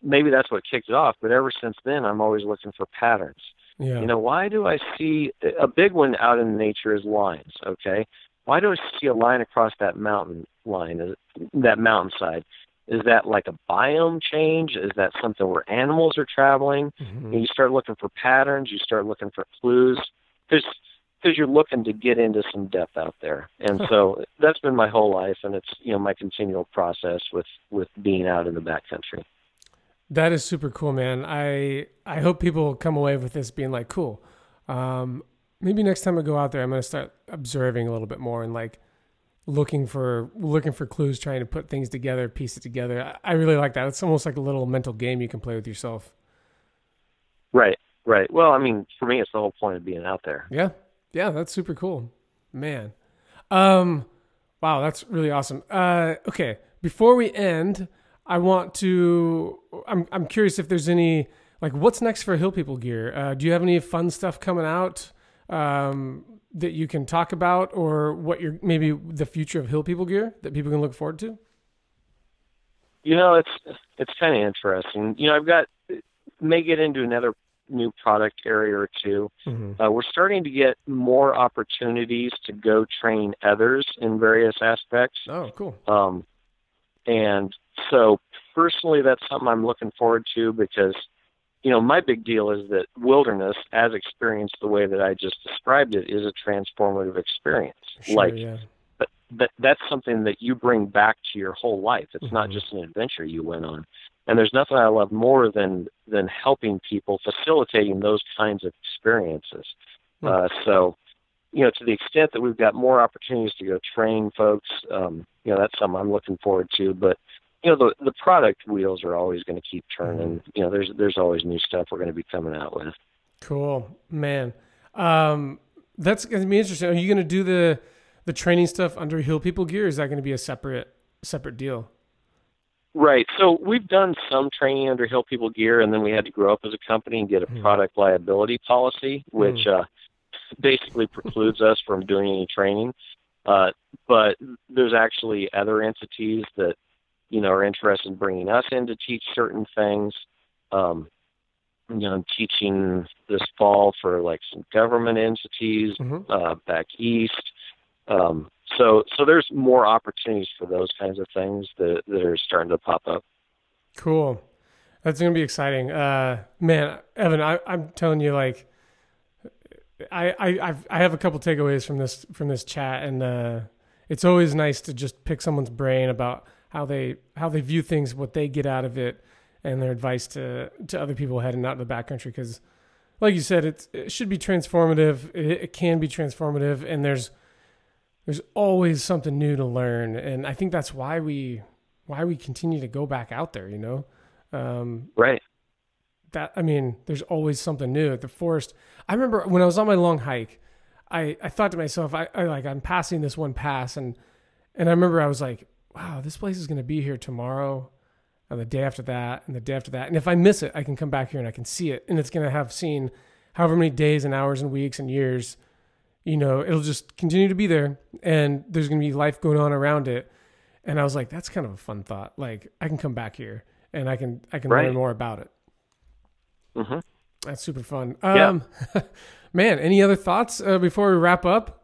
maybe that's what kicked it off. But ever since then, I'm always looking for patterns. Yeah, You know, why do I see a big one out in nature is lines? Okay, why do I see a line across that mountain line, is it- that mountainside? Is that like a biome change? Is that something where animals are traveling? Mhm. And you start looking for patterns. You start looking for clues. Because because you're looking to get into some depth out there, and so that's been my whole life, and it's you know my continual process with with being out in the backcountry. That is super cool, man. I I hope people come away with this being like, cool. Um, maybe next time I go out there, I'm gonna start observing a little bit more and like looking for looking for clues, trying to put things together, piece it together. I, I really like that. It's almost like a little mental game you can play with yourself. Right, right. Well, I mean, for me, it's the whole point of being out there. Yeah, yeah, that's super cool, man. Um, wow, that's really awesome. Uh, okay, before we end, I want to. I'm I'm curious if there's any like what's next for Hill People Gear. Uh, do you have any fun stuff coming out um, that you can talk about, or what you're maybe the future of Hill People Gear that people can look forward to? You know, it's it's kind of interesting. You know, I've got may get into another new product area or 2 Mm-hmm. Uh, we're starting to get more opportunities to go train others in various aspects. Oh, cool. Um, and so personally, that's something I'm looking forward to because, you know, my big deal is that wilderness, as experienced the way that I just described it, is a transformative experience. Sure, like yeah. but that that's something that you bring back to your whole life. It's not Mhm. just an adventure you went on. And there's nothing I love more than than helping people, facilitating those kinds of experiences. Hmm. Uh, so, you know, to the extent that we've got more opportunities to go train folks, um, you know, that's something I'm looking forward to. But you know, the the product wheels are always going to keep turning. You know, there's there's always new stuff we're going to be coming out with. Cool, man. Um, that's gonna be interesting. Are you gonna do the the training stuff under Hill People Gear? Or is that gonna be a separate separate deal? Right. So we've done some training under Hill People Gear, and then we had to grow up as a company and get a Hmm. product liability policy, which uh, basically precludes us from doing any training. Uh, but there's actually other entities that you know are interested in bringing us in to teach certain things. Um, you know, I'm teaching this fall for like some government entities Mhm. uh, back east. Um, so, so there's more opportunities for those kinds of things that, that are starting to pop up. Cool. That's gonna be exciting. Uh, man, Evan, I, I'm telling you, like, I I I've, I have a couple takeaways from this from this chat, and uh, it's always nice to just pick someone's brain about how they how they view things, what they get out of it, and their advice to to other people heading out in the backcountry. Because, like you said, it's, it should be transformative. It, it can be transformative, and there's there's always something new to learn, and I think that's why we why we continue to go back out there. You know, um, Right. that I mean, there's always something new at the forest. I remember when I was on my long hike, I, I thought to myself, I, I like I'm passing this one pass and and I remember I was like, wow, this place is gonna be here tomorrow and the day after that and the day after that. And if I miss it, I can come back here and I can see it. And it's gonna have seen however many days and hours and weeks and years, you know, it'll just continue to be there and there's gonna be life going on around it. And I was like, that's kind of a fun thought. Like I can come back here and I can I can Right. learn more about it. hmm That's super fun. Yeah. Um, man, any other thoughts uh, before we wrap up?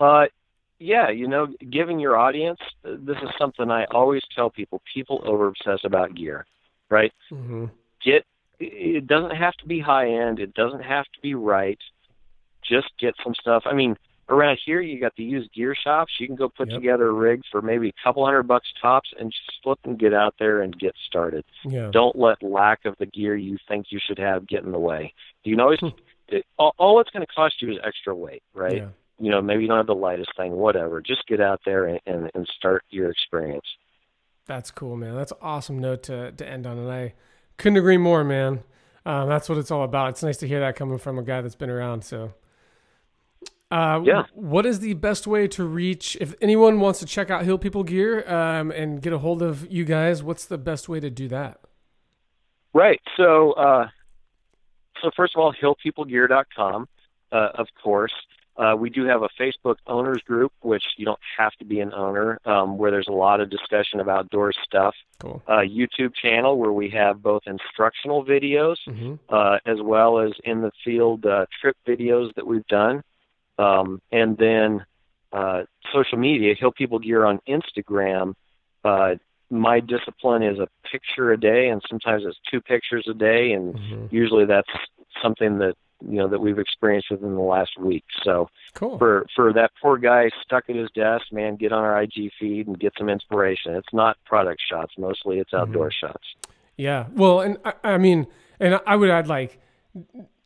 Uh, yeah, you know, giving your audience, uh, this is something I always tell people. People over obsess about gear, right? Mm-hmm. Get it doesn't have to be high end. It doesn't have to be right. Just get some stuff. I mean, around here you got the used gear shops. You can go put Yep. together a rig for maybe a couple hundred bucks tops and just flip and get out there and get started. Yeah. Don't let lack of the gear you think you should have get in the way. You can always Hmm. it, all, all it's going to cost you is extra weight, right? Yeah. You know, maybe you don't have the lightest thing, whatever. Just get out there and, and, and start your experience. That's cool, man. That's an awesome note to, to end on. And I couldn't agree more, man. Um, that's what it's all about. It's nice to hear that coming from a guy that's been around. So, uh, Yeah. What is the best way to reach? If anyone wants to check out Hill People Gear um, and get a hold of you guys, what's the best way to do that? Right. So, uh, so first of all, hillpeoplegear.com, uh, of course. Uh, we do have a Facebook owners group, which you don't have to be an owner, um, where there's a lot of discussion of outdoor stuff. Cool. Uh, YouTube channel where we have both instructional videos Mm-hmm. uh, as well as in the field uh, trip videos that we've done. Um, and then uh, social media, Hill People Gear on Instagram. Uh, my discipline is a picture a day, and sometimes it's two pictures a day, and Mm-hmm. usually that's something that you know that we've experienced within the last week. So Cool. for for that poor guy stuck at his desk, man, get on our IG feed and get some inspiration. It's not product shots, mostly it's outdoor shots. Yeah. Well, and I, I mean, and I would add like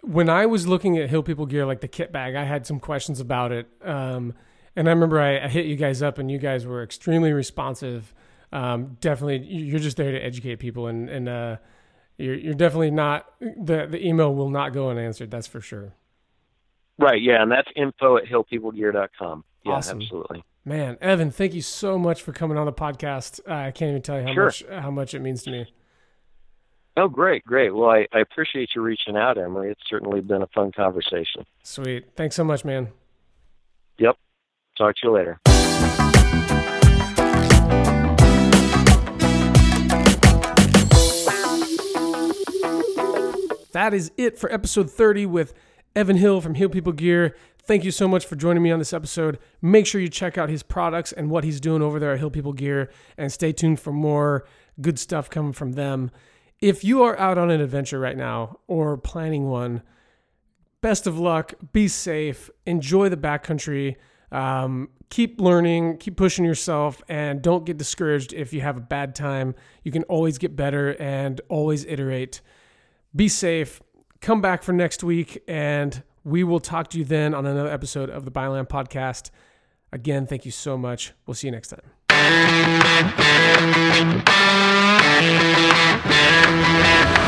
when I was looking at Hill People gear, like the kit bag, I had some questions about it. Um, and I remember I, I hit you guys up, and you guys were extremely responsive. Um, definitely, you- you're just there to educate people, and and uh, you're you're definitely not the the email will not go unanswered. That's for sure. Right. Yeah, and that's info at hillpeoplegear.com. Yeah, Awesome. absolutely. Man, Evan, thank you so much for coming on the podcast. Uh, I can't even tell you how Sure. much how much it means to me. Oh, great, great. Well, I, I appreciate you reaching out, Emily. It's certainly been a fun conversation. Sweet. Thanks so much, man. Yep. Talk to you later. That is it for episode 30 with Evan Hill from Hill People Gear. Thank you so much for joining me on this episode. Make sure you check out his products and what he's doing over there at Hill People Gear and stay tuned for more good stuff coming from them. If you are out on an adventure right now or planning one, best of luck, be safe, enjoy the backcountry, um, keep learning, keep pushing yourself, and don't get discouraged if you have a bad time. You can always get better and always iterate. Be safe. Come back for next week, and we will talk to you then on another episode of the Byland Podcast. Again, thank you so much. We'll see you next time. Thank you.